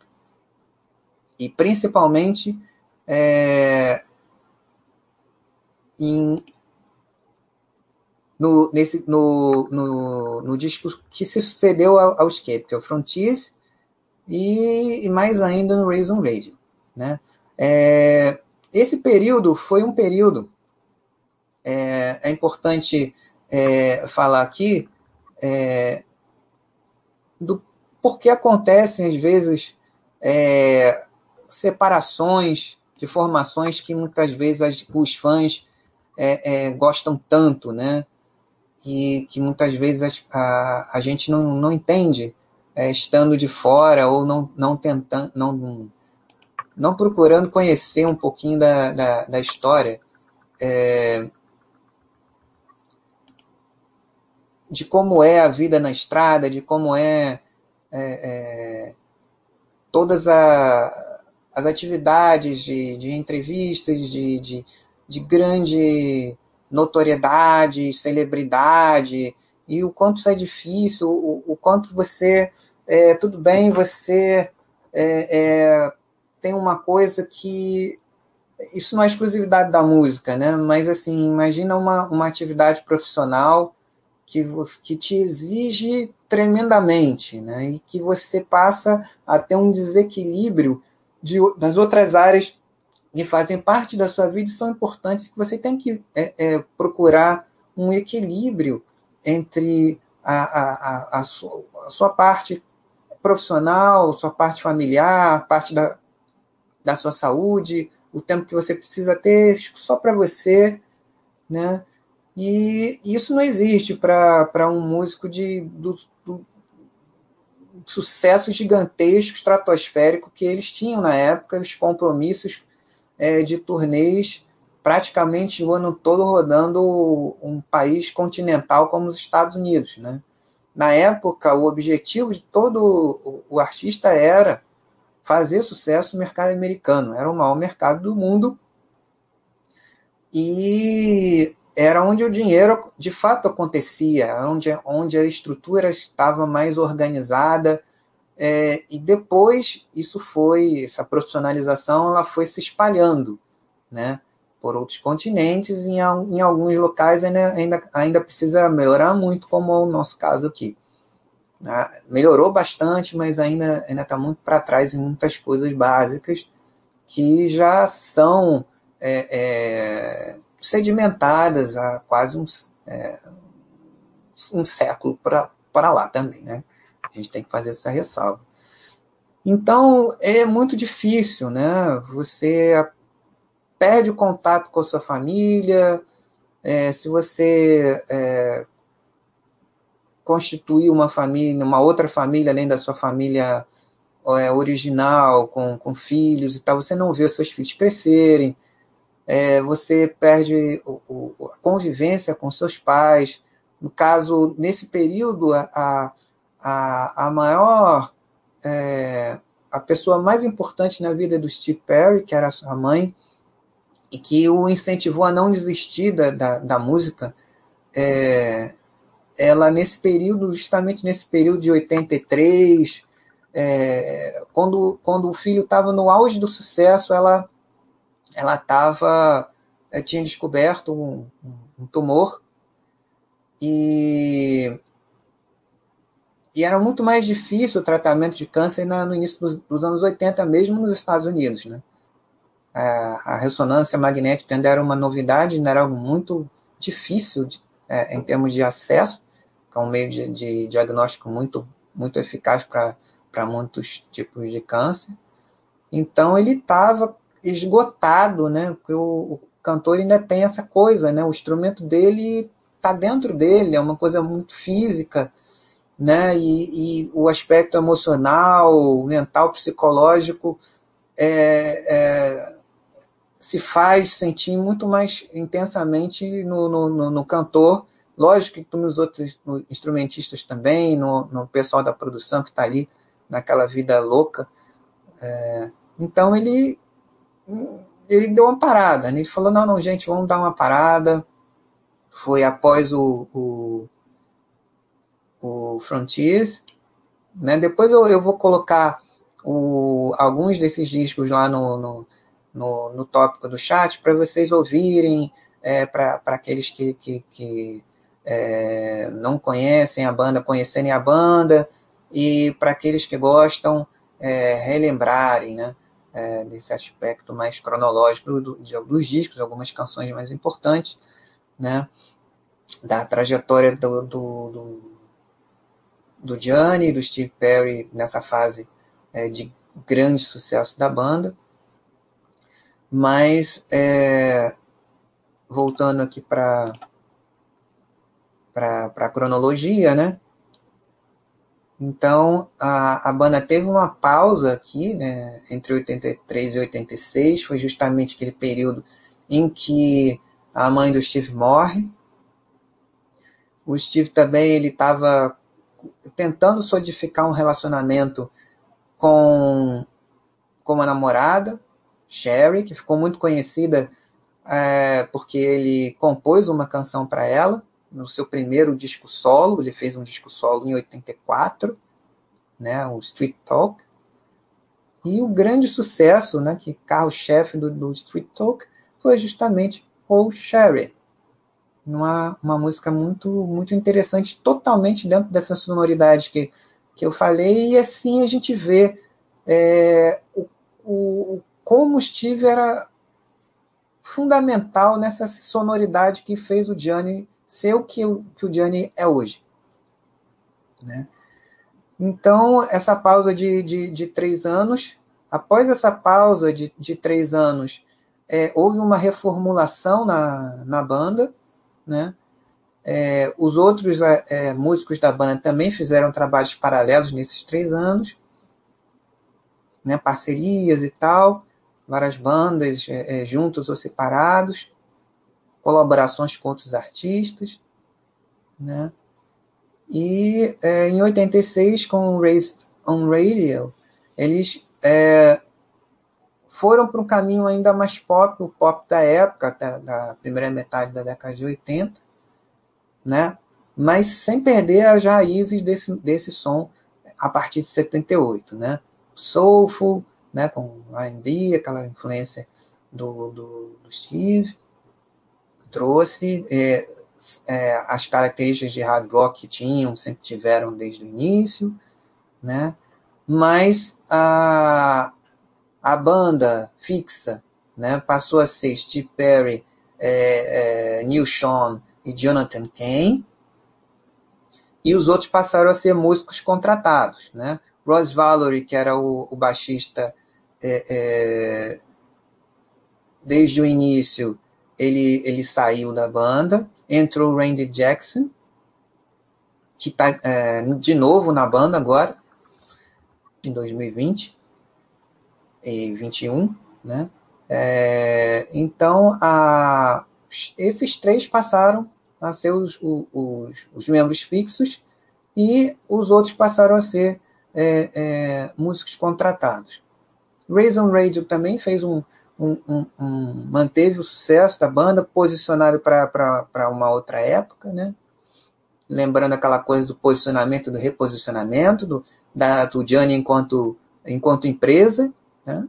E principalmente é, em no, nesse, no, no, no disco que se sucedeu ao, ao Escape, que é o Frontiers, e, e mais ainda no Reason Radio. Né? É, esse período foi um período, é, é importante é, falar aqui, é, do porque acontecem, às vezes, é, separações de formações que muitas vezes as, os fãs é, gostam tanto, né? que, que muitas vezes a, a gente não, não entende é, estando de fora ou não, não tentando, não, não procurando conhecer um pouquinho da, da, da história é, de como é a vida na estrada, de como é, é, é todas a, as atividades de, de entrevistas, de, de, de grande notoriedade, celebridade, e o quanto isso é difícil, o, o quanto você, é, tudo bem, você é, é, tem uma coisa que isso não é exclusividade da música, né? Mas assim, imagina uma, uma atividade profissional que, que te exige tremendamente, né? E que você passa a ter um desequilíbrio de, das outras áreas que fazem parte da sua vida e são importantes, que você tem que é, é, procurar um equilíbrio entre a, a, a, a, sua, a sua parte profissional, sua parte familiar, parte da, da sua saúde, o tempo que você precisa ter só para você, né? E isso não existe para um músico de do, do, sucesso gigantesco, estratosférico que eles tinham na época, os compromissos é, de turnês praticamente o ano todo rodando um país continental como os Estados Unidos. Né? Na época, o objetivo de todo o artista era fazer sucesso no mercado americano. Era o maior mercado do mundo e era onde o dinheiro de fato acontecia, onde, onde a estrutura estava mais organizada, é, e depois isso foi, essa profissionalização ela foi se espalhando, né? por outros continentes, e em, em alguns locais ainda, ainda, ainda precisa melhorar muito, como é o nosso caso aqui. Né? Melhorou bastante, mas ainda está muito para trás em muitas coisas básicas que já são é, é, sedimentadas há quase um, é, um século para lá também. Né? A gente tem que fazer essa ressalva. Então, é muito difícil, né? Você perde o contato com a sua família, é, se você é, constituir uma família, uma outra família além da sua família é, original, com, com filhos e tal, você não vê os seus filhos crescerem, é, você perde o, o, a convivência com seus pais. No caso, nesse período, a, a, a maior. É, a pessoa mais importante na vida do Steve Perry, que era a sua mãe, e que o incentivou a não desistir da, da, da música, é, ela nesse período, justamente nesse período de 83, é, quando, quando o filho estava no auge do sucesso, ela ela estava é, tinha descoberto um, um, tumor e e era muito mais difícil o tratamento de câncer na, no início dos, dos, anos 80, mesmo nos Estados Unidos, né? A, a, ressonância magnética ainda era uma novidade, ainda era algo muito difícil de, é, em termos de acesso, que é um meio de, de diagnóstico muito, muito eficaz para muitos tipos de câncer. Então ele estava esgotado, né? Porque o, o, cantor ainda tem essa coisa, né? O instrumento dele está dentro dele, é uma coisa muito física, né? E, e o aspecto emocional, mental, psicológico é, é, se faz sentir muito mais intensamente no, no, no cantor. Lógico que nos outros no instrumentistas também, no, no pessoal da produção que está ali naquela vida louca. É, então ele ele deu uma parada, né? ele falou, não, não, gente, vamos dar uma parada. Foi após o, o, o Frontiers, né? Depois eu, eu vou colocar o, alguns desses discos lá no, no, no, no tópico do chat para vocês ouvirem, é, para aqueles que, que, que é, não conhecem a banda, conhecerem a banda, e para aqueles que gostam, é, relembrarem, né? É, desse aspecto mais cronológico do, de, dos discos, algumas canções mais importantes, né, da trajetória do, do, do, do Gianni, do Steve Perry nessa fase é, de grande sucesso da banda. Mas, é, voltando aqui para a cronologia, né? Então, a, a banda teve uma pausa aqui, né, entre 83 e 86, foi justamente aquele período em que a mãe do Steve morre. O Steve também ele estava tentando solidificar um relacionamento com, com uma namorada, Sherry, que ficou muito conhecida é, porque ele compôs uma canção para ela no seu primeiro disco solo, ele fez um disco solo em 84, né, o Street Talk, e o grande sucesso, né, que carro-chefe do, do, Street Talk, foi justamente o Sherry, uma, uma música muito muito interessante, totalmente dentro dessa sonoridade que, que eu falei, e assim a gente vê é, o, o, como Steve era fundamental nessa sonoridade que fez o Gianni ser o que, o que o Gianni é hoje. Né? Então, essa pausa de, de, de, três anos, após essa pausa de, de três anos, é, houve uma reformulação na, na banda, né? É, os outros é, é músicos da banda também fizeram trabalhos paralelos nesses três anos, né? parcerias e tal, várias bandas é, é, juntos ou separados colaborações com outros artistas, né? E é, em 86, com Raised on Radio, eles é, foram para um caminho ainda mais pop, o pop da época, da, da, primeira metade da década de 80, né? mas sem perder as raízes desse, desse som a partir de 78. Né? Soulful, né? com R&B, aquela influência do, do, do Steve, trouxe é, é, as características de hard rock que tinham, sempre tiveram desde o início, né? Mas a, a banda fixa, né, passou a ser Steve Perry, é, é, Neil Sean e Jonathan Kane, e os outros passaram a ser músicos contratados, né? Ross Valory, que era o, o baixista é, é, desde o início, ele, ele saiu da banda, entrou Randy Jackson, que está é, de novo na banda agora, em 2020 e 21, né? É, então, a, esses três passaram a ser os, os, os, membros fixos e os outros passaram a ser é, é, músicos contratados. Reason Radio também fez um, um, um, um, manteve o sucesso da banda, posicionado para uma outra época, né? Lembrando aquela coisa do posicionamento, do reposicionamento, do, da, do Gianni enquanto, enquanto empresa, né?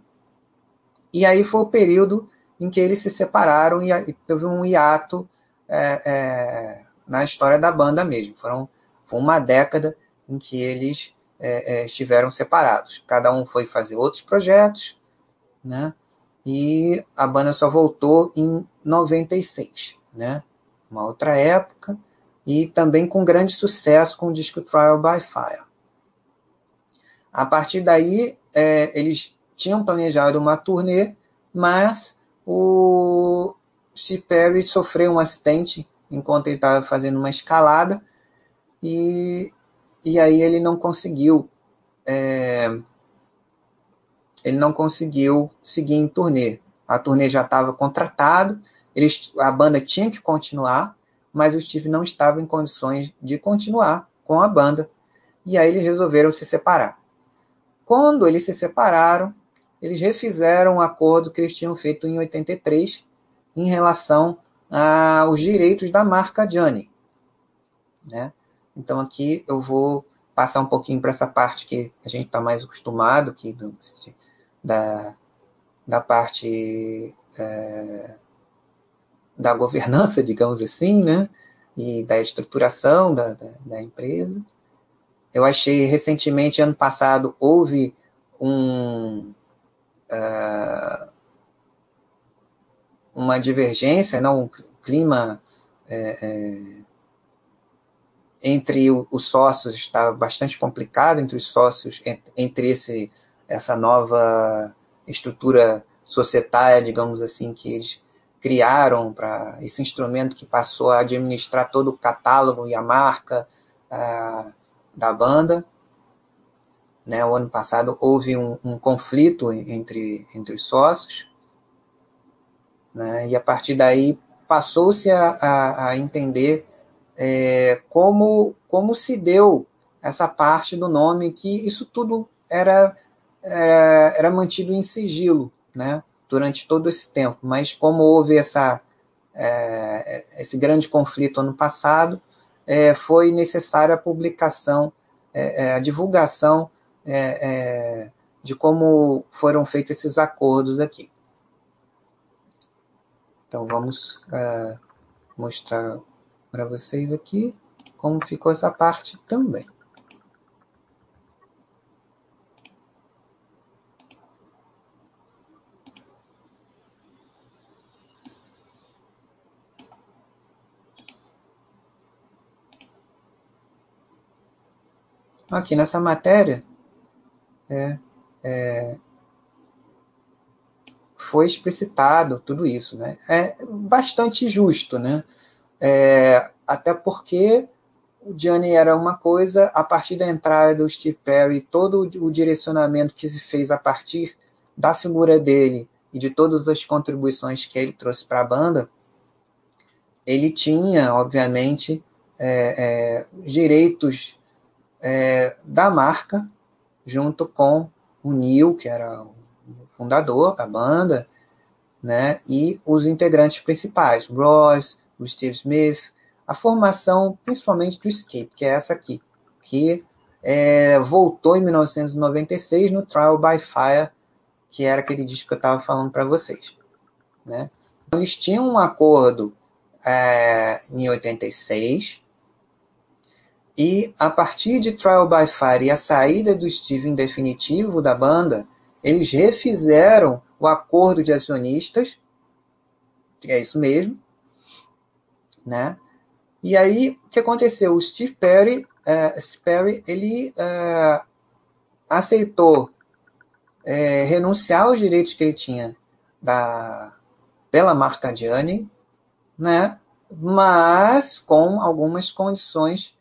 E aí foi o período em que eles se separaram e, e teve um hiato é, é, na história da banda mesmo. Foram, foi uma década em que eles é, é estiveram separados. Cada um foi fazer outros projetos, né? E a banda só voltou em 96, né? Uma outra época e também com grande sucesso com o disco Trial by Fire. A partir daí, é, eles tinham planejado uma turnê, mas o Steve Perry sofreu um acidente enquanto ele estava fazendo uma escalada e, e aí ele não conseguiu é, ele não conseguiu seguir em turnê. A turnê já estava contratado, eles, a banda tinha que continuar, mas o Steve não estava em condições de continuar com a banda. E aí eles resolveram se separar. Quando eles se separaram, eles refizeram o acordo que eles tinham feito em 83 em relação aos direitos da marca Johnny. Né? Então aqui eu vou passar um pouquinho para essa parte que a gente está mais acostumado, que da, da parte é, da governança, digamos assim, né? E da estruturação da, da, da, empresa. Eu achei recentemente, ano passado, houve um, uh, uma divergência, não, um clima é, é, entre os sócios estava bastante complicado entre os sócios, entre esse essa nova estrutura societária, digamos assim, que eles criaram para esse instrumento que passou a administrar todo o catálogo e a marca uh, da banda. Né, o ano passado houve um, um conflito entre, entre os sócios, né, e a partir daí passou-se a, a, a, entender é, como, como se deu essa parte do nome, que isso tudo era era, era mantido em sigilo, né, durante todo esse tempo. Mas como houve essa, é, esse grande conflito ano passado, é, foi necessária a publicação, é, é a divulgação é, é, de como foram feitos esses acordos aqui. Então vamos mostrar para vocês aqui como ficou essa parte também. Aqui nessa matéria, é, é, foi explicitado tudo isso. Né? É bastante justo, né? É, até porque o Gianni era uma coisa, a partir da entrada do Steve Perry, todo o direcionamento que se fez a partir da figura dele e de todas as contribuições que ele trouxe para a banda, ele tinha, obviamente, é, é, direitos é, da marca, junto com o Neil, que era o fundador da banda, né, e os integrantes principais, Ross, o Steve Smith, a formação principalmente do Escape, que é essa aqui, que é, voltou em 1996 no Trial by Fire, que era aquele disco que eu estava falando para vocês. Né? Eles tinham um acordo é, em 86, e a partir de Trial by Fire e a saída do Steve em definitivo da banda, eles refizeram o acordo de acionistas, é isso mesmo, né? E aí, o que aconteceu? O Steve Perry, uh, Steve Perry ele uh, aceitou uh, renunciar aos direitos que ele tinha da, pela marca Gianni, né? mas com algumas condições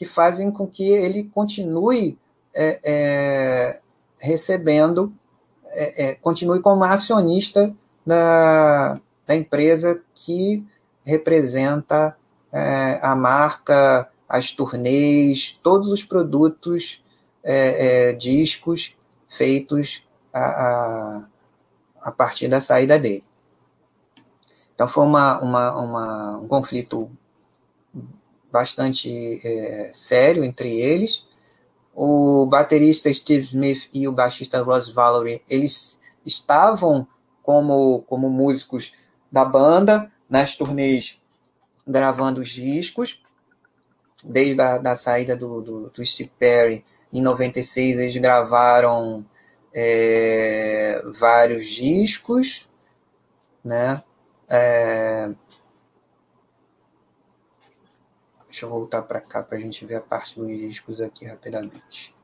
que fazem com que ele continue é, é, recebendo, é, é continue como acionista da, da empresa que representa é, a marca, as turnês, todos os produtos, é, discos feitos a, a, a partir da saída dele. Então foi uma, uma, uma um conflito bastante é, sério entre eles. O baterista Steve Smith e o baixista Ross Valerie, eles estavam como, como músicos da banda nas turnês gravando os discos. Desde a da saída do, do, do Steve Perry, em 96, eles gravaram é, vários discos, né? É... Deixa eu voltar para cá para a gente ver a parte dos discos aqui rapidamente.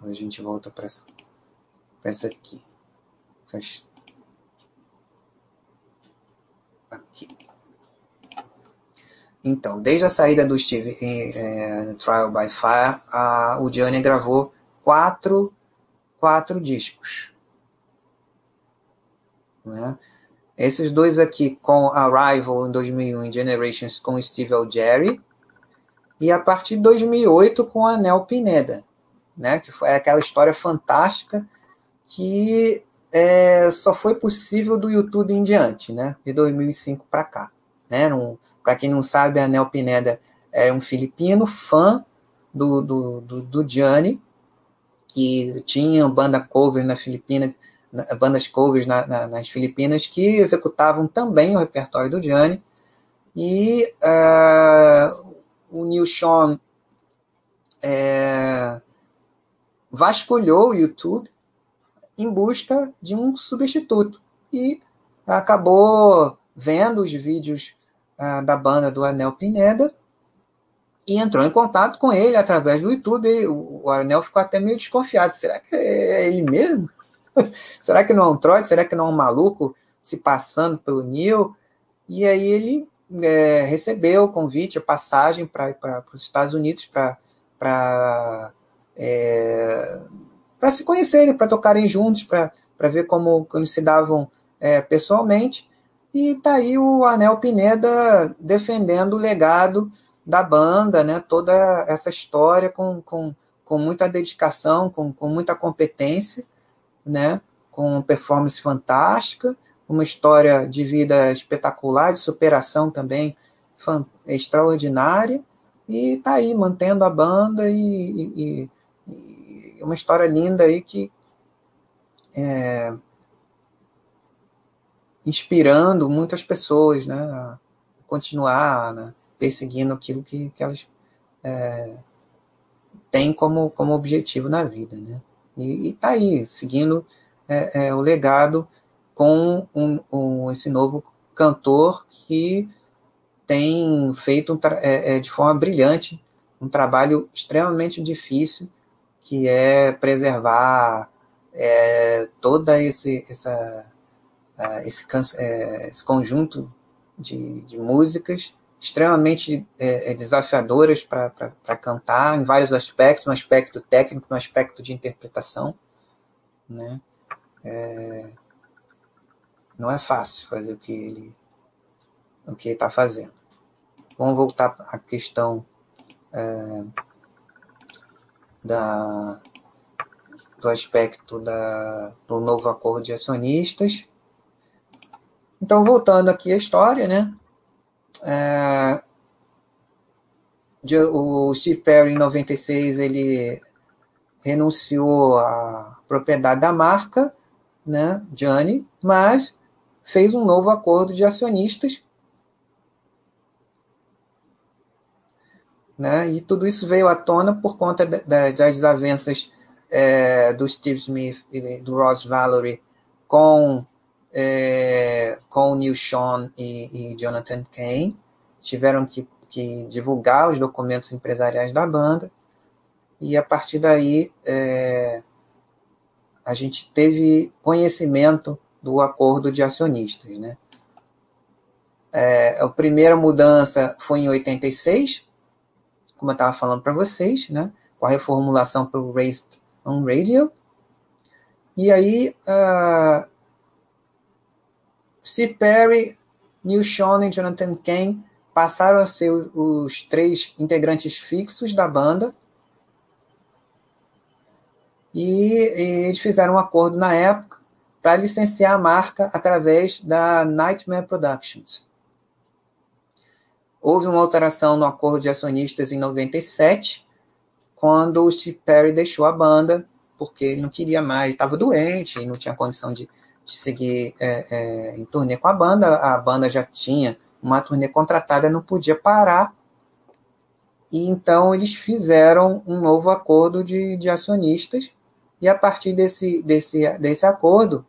A gente volta para essa, essa aqui. Aqui. Então, desde a saída do Steve em é, Trial by Fire, a, o Johnny gravou quatro, quatro discos. Né? Esses dois aqui com Arrival em 2001 e Generations com Steve Algeri. E a partir de 2008 com a Nel Pineda, né? que foi aquela história fantástica que é, só foi possível do YouTube em diante, né? de 2005 para cá. Né? Para quem não sabe, a Nel Pineda é um filipino fã do, do, do, do Gianni, que tinha banda cover na Filipina bandas covers na, na, nas Filipinas que executavam também o repertório do Gianni. E uh, o Neil Sean é, vasculhou o YouTube em busca de um substituto e acabou vendo os vídeos uh, da banda do Anel Pineda e entrou em contato com ele através do YouTube. O, o Anel ficou até meio desconfiado. Será que é ele mesmo? Será que não é um trote? Será que não é um maluco se passando pelo Neil? E aí ele é, recebeu o convite, a passagem para os Estados Unidos para é, se conhecerem, para tocarem juntos, para ver como, como se davam é, pessoalmente. E tá aí o Anel Pineda defendendo o legado da banda, né? toda essa história com, com, com muita dedicação, com, com muita competência né? Com performance fantástica, uma história de vida espetacular, de superação também extraordinária, e tá aí mantendo a banda e, e, e uma história linda aí que é, inspirando muitas pessoas, né, a continuar né, perseguindo aquilo que, que elas é, têm como, como objetivo na vida, né. E está aí, seguindo é, é, o legado com um, um, esse novo cantor que tem feito um é, é, de forma brilhante um trabalho extremamente difícil, que é preservar é, toda esse, essa, esse, é, esse conjunto de, de músicas extremamente é, é desafiadoras para cantar em vários aspectos, no aspecto técnico, no aspecto de interpretação, né? É, não é fácil fazer o que ele o que está fazendo. Vamos voltar à questão é, da, do aspecto da, do novo acordo de acionistas. Então, voltando aqui à história, né? É, o Steve Perry, em 96, ele renunciou à propriedade da marca, né, Johnny, mas fez um novo acordo de acionistas. Né? E tudo isso veio à tona por conta das desavenças é, do Steve Smith e do Ross Valerie com, é, com o Neil Sean e, e Jonathan Kane. Tiveram que, que, divulgar os documentos empresariais da banda. E a partir daí é, a gente teve conhecimento do acordo de acionistas. Né? É, a primeira mudança foi em 86, como eu estava falando para vocês, né? com a reformulação para o Raised on Radio. E aí, uh, Steve Perry, Neil Sean e Jonathan Kane passaram a ser os três integrantes fixos da banda. E, e eles fizeram um acordo na época para licenciar a marca através da Nightmare Productions. Houve uma alteração no acordo de acionistas em 97, quando o Steve Perry deixou a banda, porque ele não queria mais, estava doente e não tinha condição de, de seguir é, é, em turnê com a banda. A banda já tinha uma turnê contratada, não podia parar. E então eles fizeram um novo acordo de, de acionistas, e a partir desse, desse, desse acordo,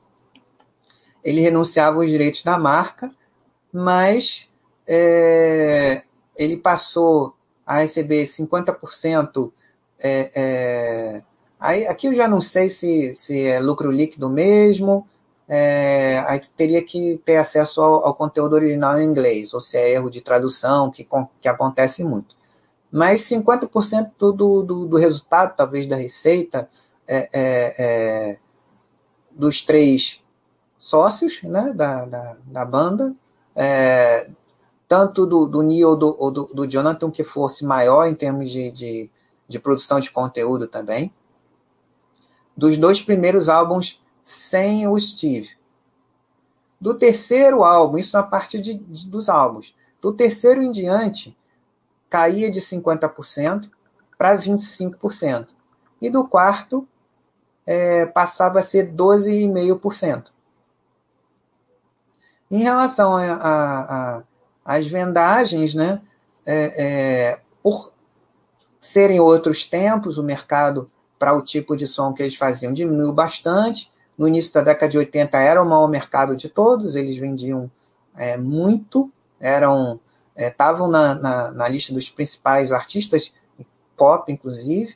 ele renunciava os direitos da marca, mas é, ele passou a receber 50%. É, é, aí, aqui eu já não sei se, se é lucro líquido mesmo, é, aí teria que ter acesso ao, ao, conteúdo original em inglês, ou se é erro de tradução, que, que acontece muito. Mas 50% do, do, do resultado, talvez da receita, é, é, é dos três sócios né, da, da, da banda, é, tanto do, do Neil ou do, do, do, Jonathan, que fosse maior em termos de, de, de, produção de conteúdo também. Dos dois primeiros álbuns sem o Steve. Do terceiro álbum, isso na parte de, de, dos álbuns. Do terceiro em diante, caía de 50% para 25%. E do quarto, é, passava a ser 12,5%. Em relação às vendagens, né, é, é, por serem outros tempos, o mercado para o tipo de som que eles faziam diminuiu bastante. No início da década de 80 era o maior mercado de todos, eles vendiam é, muito, eram estavam é, na, na, na, lista dos principais artistas pop, inclusive,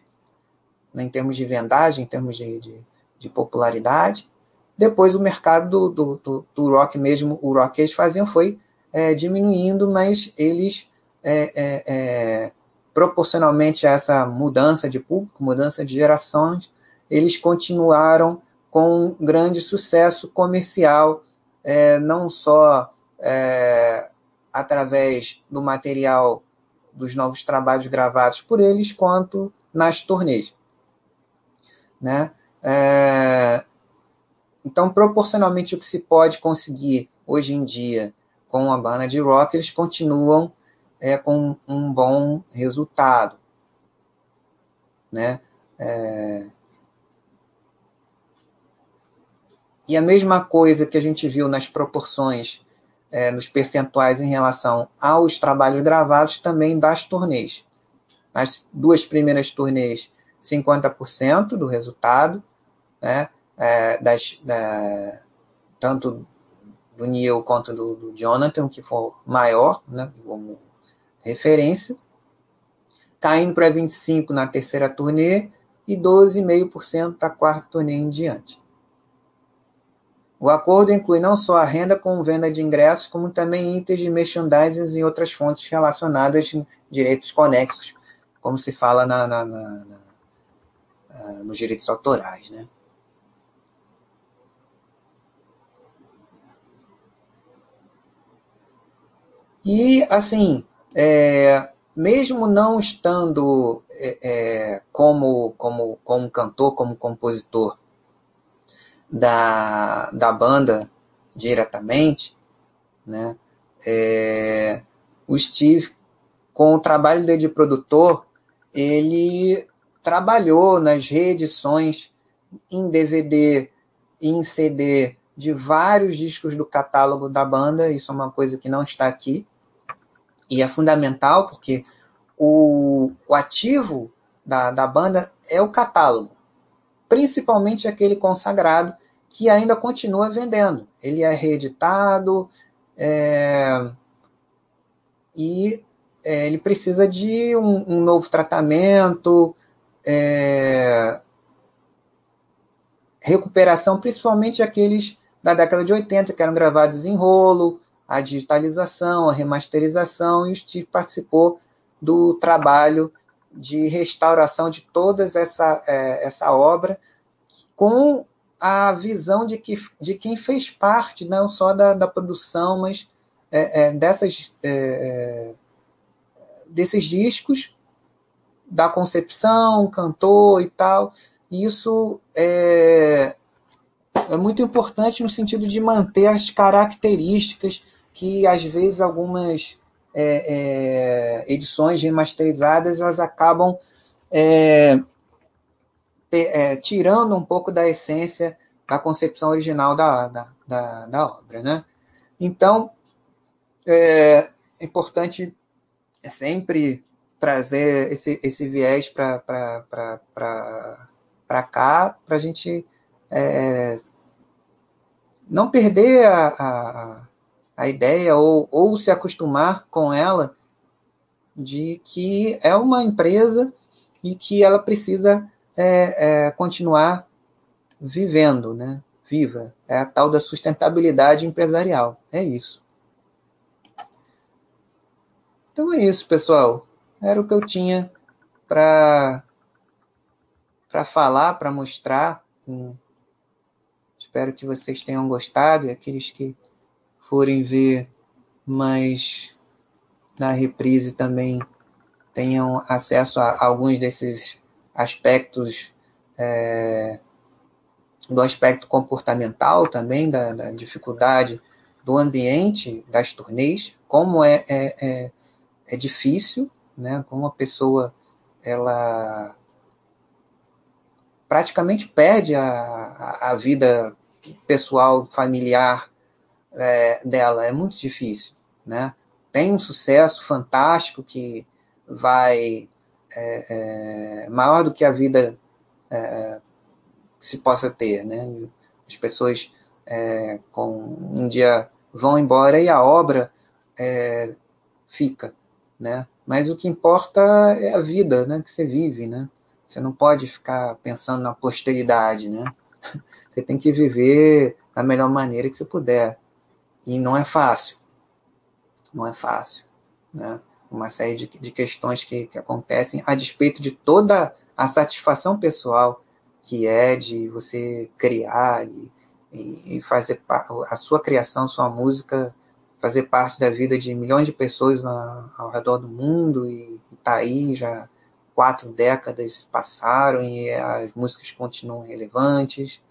né, em termos de vendagem, em termos de, de, de popularidade. Depois o mercado do, do, do, rock mesmo, o rock que eles faziam foi é, diminuindo, mas eles, é, é, é, proporcionalmente a essa mudança de público, mudança de gerações, eles continuaram com um grande sucesso comercial, é, não só é, através do material dos novos trabalhos gravados por eles, quanto nas turnês. Né? É, então, proporcionalmente o que se pode conseguir hoje em dia com a banda de rock, eles continuam é, com um bom resultado. Né? É... E a mesma coisa que a gente viu nas proporções, é, nos percentuais em relação aos trabalhos gravados, também das turnês. Nas duas primeiras turnês, 50% do resultado, né? é, das, da, tanto do Neil quanto do, do, Jonathan, que for maior, né, como referência, caindo para 25% na terceira turnê e 12,5% da quarta turnê em diante. O acordo inclui não só a renda com venda de ingressos, como também itens de merchandising e outras fontes relacionadas a direitos conexos, como se fala na, na, na, na nos direitos autorais. Né? E, assim, é, mesmo não estando é, é, como, como, como cantor, como compositor da, da banda diretamente, né, é, o Steve, com o trabalho dele de produtor, ele trabalhou nas reedições em DVD, em CD de vários discos do catálogo da banda, isso é uma coisa que não está aqui, e é fundamental porque o, o ativo da, da banda é o catálogo, principalmente aquele consagrado que ainda continua vendendo. Ele é reeditado é, e é, ele precisa de um, um novo tratamento, é, recuperação, principalmente aqueles da década de 80 que eram gravados em rolo, a digitalização, a remasterização, e o Steve participou do trabalho de restauração de toda essa, é, essa obra com a visão de, que, de quem fez parte não só da, da produção, mas é, é, dessas, é, é, desses discos, da concepção, cantor e tal. Isso é, é muito importante no sentido de manter as características que às vezes algumas é, é, edições remasterizadas elas acabam é, é, tirando um pouco da essência da concepção original da, da, da, da obra. Né? Então, é importante sempre trazer esse, esse viés para cá, para a gente é, não perder a, a, a ideia ou, ou se acostumar com ela de que é uma empresa e que ela precisa é, é, continuar vivendo, né? Viva. É a tal da sustentabilidade empresarial. É isso. Então é isso, pessoal. Era o que eu tinha para para falar, para mostrar. Espero que vocês tenham gostado e aqueles que forem ver mais na reprise também tenham acesso a alguns desses aspectos é, do aspecto comportamental também, da, da, dificuldade do ambiente das turnês, como é, é, é, é difícil, né, como a pessoa ela praticamente perde a, a vida pessoal, familiar é, dela, é muito difícil, né? Tem um sucesso fantástico que vai é, é, maior do que a vida é, se possa ter, né? As pessoas é, com um dia vão embora e a obra é, fica, né? Mas o que importa é a vida, né? Que você vive, né? Você não pode ficar pensando na posteridade, né? Você tem que viver da melhor maneira que você puder. E não é fácil. Não é fácil, né? uma série de, de questões que, que acontecem a despeito de toda a satisfação pessoal que é de você criar e, e fazer a sua criação, sua música fazer parte da vida de milhões de pessoas na, ao redor do mundo e está aí já quatro décadas passaram e as músicas continuam relevantes,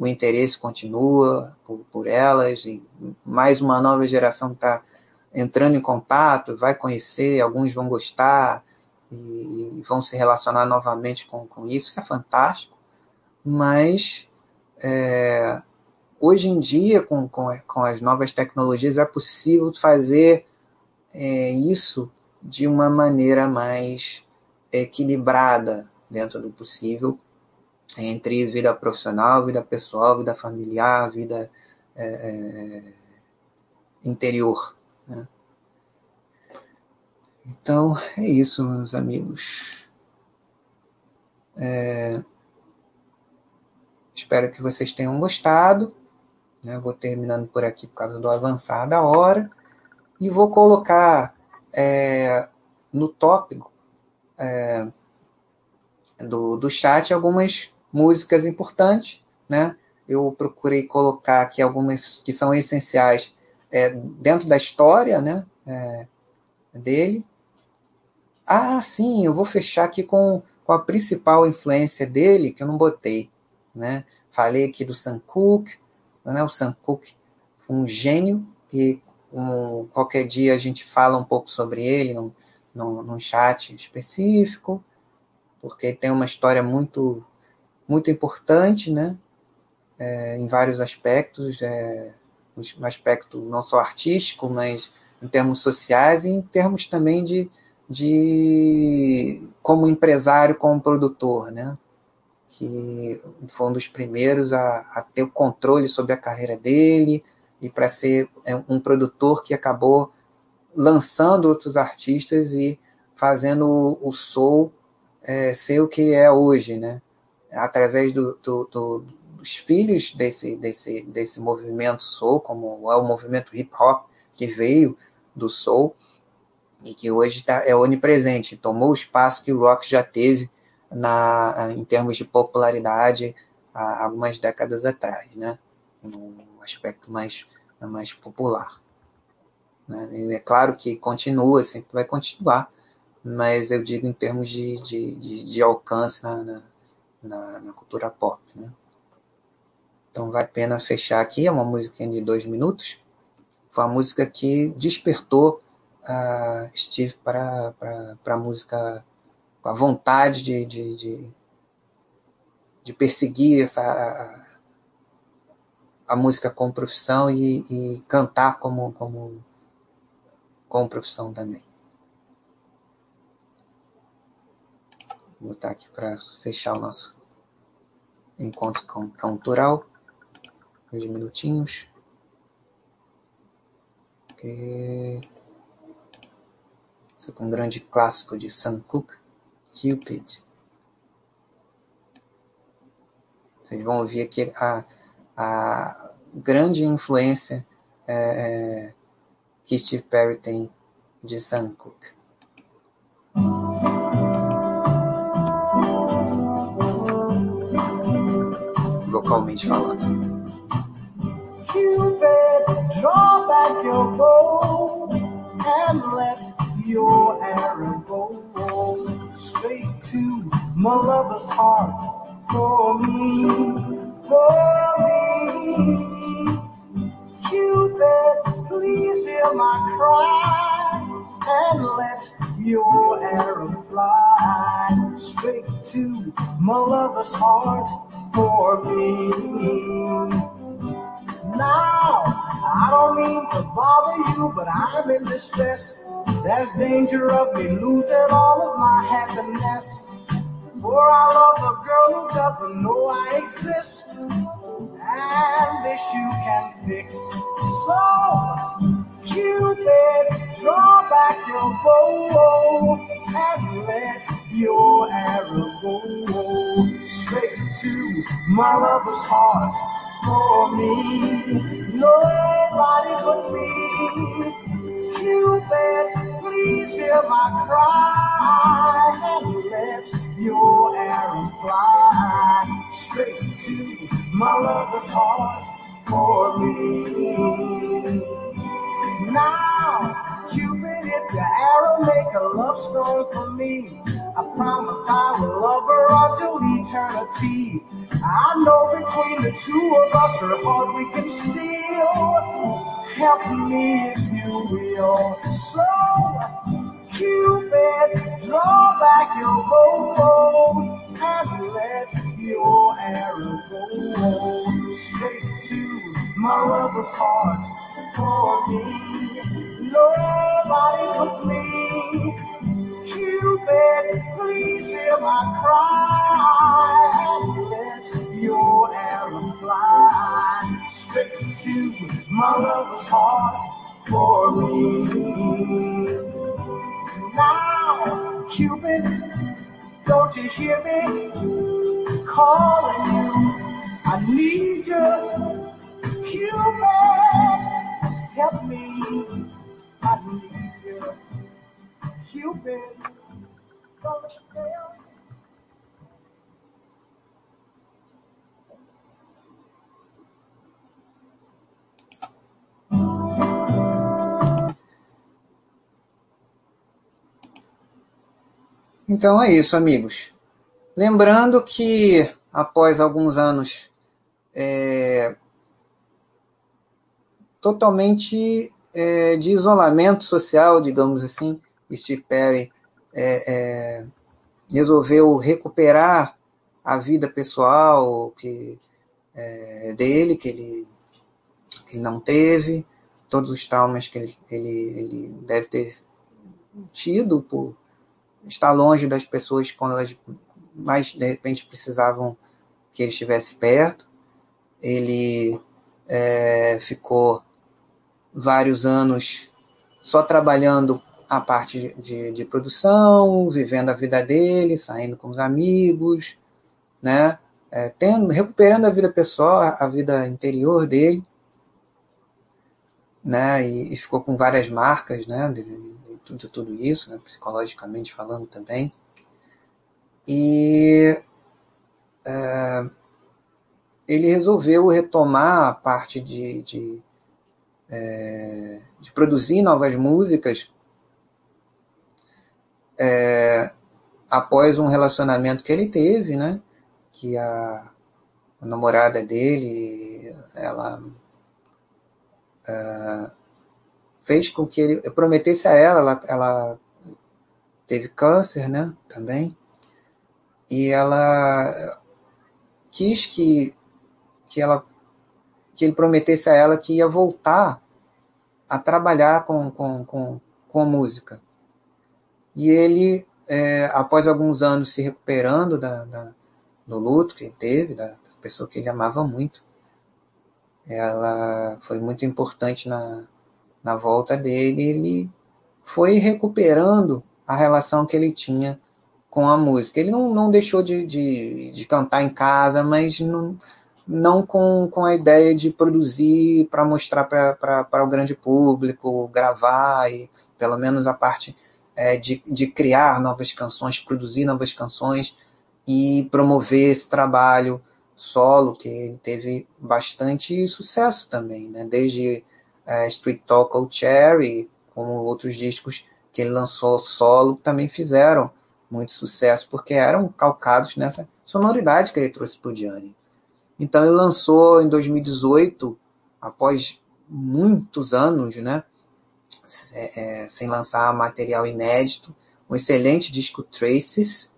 o interesse continua por, por elas e mais uma nova geração está entrando em contato, vai conhecer, alguns vão gostar e, e vão se relacionar novamente com, com isso, isso é fantástico, mas é, hoje em dia, com, com, com, as novas tecnologias, é possível fazer é, isso de uma maneira mais equilibrada dentro do possível entre vida profissional, vida pessoal, vida familiar, vida é, é interior. Né? Então, é isso, meus amigos. É... Espero que vocês tenham gostado. Né? Vou terminando por aqui por causa do avançar da hora. E vou colocar é, no tópico é, do, do chat algumas músicas importantes. Né? Eu procurei colocar aqui algumas que são essenciais é, dentro da história né, é, dele. Ah, sim, eu vou fechar aqui com, com a principal influência dele, que eu não botei. Né? Falei aqui do Sam Cooke, né? o Sam Cooke um gênio, e um, qualquer dia a gente fala um pouco sobre ele num, num, num chat específico, porque tem uma história muito, muito importante, né? é, em vários aspectos, é, no aspecto não só artístico, mas em termos sociais e em termos também de, de como empresário, como produtor, né? que foi um dos primeiros a, a ter o controle sobre a carreira dele e para ser é, um produtor que acabou lançando outros artistas e fazendo o, o soul é, ser o que é hoje, né? Através do, do, do, dos filhos desse, desse, desse movimento soul, como é o movimento hip hop que veio do soul e que hoje tá, é onipresente, tomou o espaço que o rock já teve na, em termos de popularidade há algumas décadas atrás, né? no aspecto mais, mais popular. Né? é claro que continua, sempre vai continuar, mas eu digo em termos de, de, de, de alcance na, na, na, na, cultura pop. Né? Então vale a pena fechar aqui, é uma música de dois minutos, foi uma música que despertou uh, Steve para a música com a vontade de, de, de, de perseguir essa, a, a, música como profissão e, e cantar como, como, como profissão também. Vou botar aqui para fechar o nosso encontro cultural. Dois minutinhos. Okay. Isso é um grande clássico de Sam Cooke. Cupid. Vocês vão ouvir aqui a, a grande influência é, é, que Steve Perry tem de Sam Cooke. Vocalmente falando. Cupid, draw back your bow and let your arrow go straight to my lover's heart for me, for me. Cupid, please hear my cry and let your arrow fly straight to my lover's heart for me. Now, I don't mean to bother you, but I'm in distress. There's danger of me losing all of my happiness. For I love a girl who doesn't know I exist. And this you can fix. So, Cupid, draw back your bow and let your arrow go straight to my lover's heart for me. Nobody but me. Cupid, please hear my cry and let your arrow fly straight to my lover's heart for me. Now, Cupid, if your arrow make a love stone for me, I promise I will love her until eternity. I know between the two of us, her heart we can steal. Help me if you will. So, Cupid, draw back your bow and let your arrow go straight to my lover's heart for me. Nobody but me. Cupid, please hear my cry and let your arrow fly straight to my lover's heart for me. Now, Cupid, don't you hear me calling you? I need you, Cupid, help me. I need you, Cupid, don't you help Então é isso, amigos. Lembrando que após alguns anos é, totalmente é, de isolamento social, digamos assim, Steve Perry é, é resolveu recuperar a vida pessoal, que é, dele, que ele, que ele não teve, todos os traumas que ele, ele, ele deve ter tido por estar longe das pessoas quando elas mais de repente precisavam que ele estivesse perto. Ele é, ficou vários anos só trabalhando a parte de, de, produção, vivendo a vida dele, saindo com os amigos, né? É, tendo, recuperando a vida pessoal, a vida interior dele, né? E, e ficou com várias marcas, né? De, de, de tudo isso, né? psicologicamente falando também. E é, ele resolveu retomar a parte de, de, é, de produzir novas músicas é, após um relacionamento que ele teve, né? Que a, a namorada dele, ela é, fez com que ele prometesse a ela, ela, ela teve câncer, né? Também e ela quis que, que, ela, que ele prometesse a ela que ia voltar a trabalhar com, com, com, com música. E ele, é, após alguns anos se recuperando da, da, do luto que ele teve, da, da pessoa que ele amava muito, ela foi muito importante na, na volta dele. Ele foi recuperando a relação que ele tinha com a música. Ele não, não deixou de, de, de cantar em casa, mas não, não com, com a ideia de produzir para mostrar para o grande público, gravar, e pelo menos a parte é, de, de criar novas canções, produzir novas canções e promover esse trabalho solo, que ele teve bastante sucesso também, né? desde é, Street Talk ou Cherry, como outros discos que ele lançou solo, também fizeram muito sucesso, porque eram calcados nessa sonoridade que ele trouxe para o Gianni. Então ele lançou em 2018, após muitos anos, né, é, é, sem lançar material inédito, um excelente disco Traces,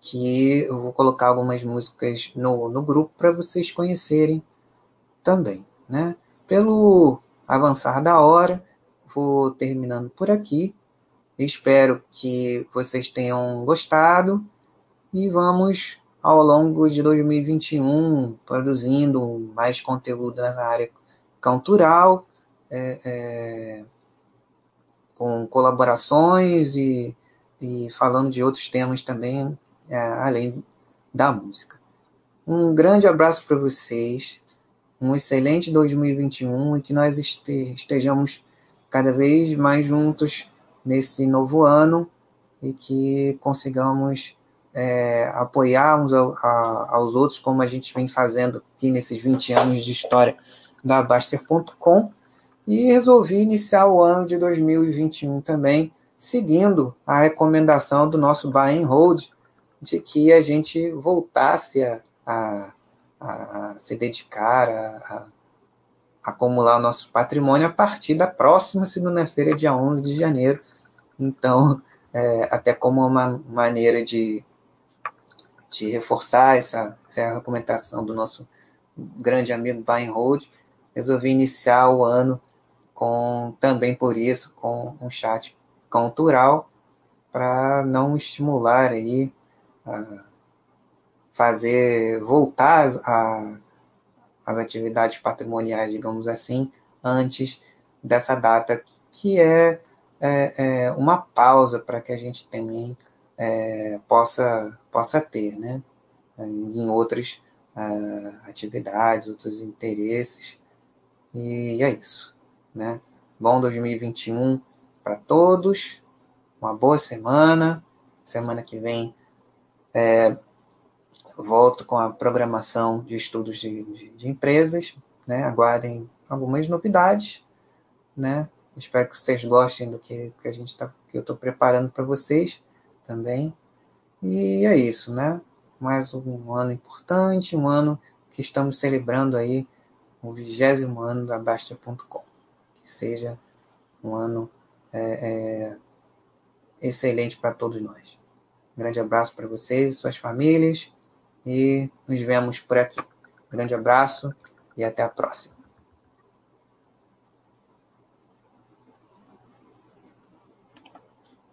que eu vou colocar algumas músicas no, no grupo para vocês conhecerem também. Né? Pelo avançar da hora, vou terminando por aqui. Espero que vocês tenham gostado e vamos ao longo de 2021 produzindo mais conteúdo na área cultural, é, é, com colaborações e, e falando de outros temas também, é, além da música. Um grande abraço para vocês, um excelente 2021 e que nós estejamos cada vez mais juntos nesse novo ano e que consigamos é, apoiar uns a, aos outros, como a gente vem fazendo aqui nesses 20 anos de história da Baster.com. E resolvi iniciar o ano de 2021 também, seguindo a recomendação do nosso Buy and Hold, de que a gente voltasse a, a, a se dedicar a, a acumular o nosso patrimônio a partir da próxima segunda-feira, dia 11 de janeiro, então, é, até como uma maneira de, de reforçar essa, essa recomendação do nosso grande amigo Brian Hold, resolvi iniciar o ano com também por isso com um chat cultural para não estimular aí a fazer voltar a, as atividades patrimoniais, digamos assim, antes dessa data que é é, é, uma pausa para que a gente também é, possa, possa ter, né? Em outras uh, atividades, outros interesses. E é isso, né? Bom 2021 para todos, uma boa semana. Semana que vem é, volto com a programação de estudos de, de, de empresas, né? Aguardem algumas novidades, né? Espero que vocês gostem do que, que a gente tá, que eu estou preparando para vocês também. E é isso, né? Mais um ano importante, um ano que estamos celebrando aí o vigésimo ano da Bastia.com. Que seja um ano é, é, excelente para todos nós. Um grande abraço para vocês e suas famílias e nos vemos por aqui. Grande abraço e até a próxima.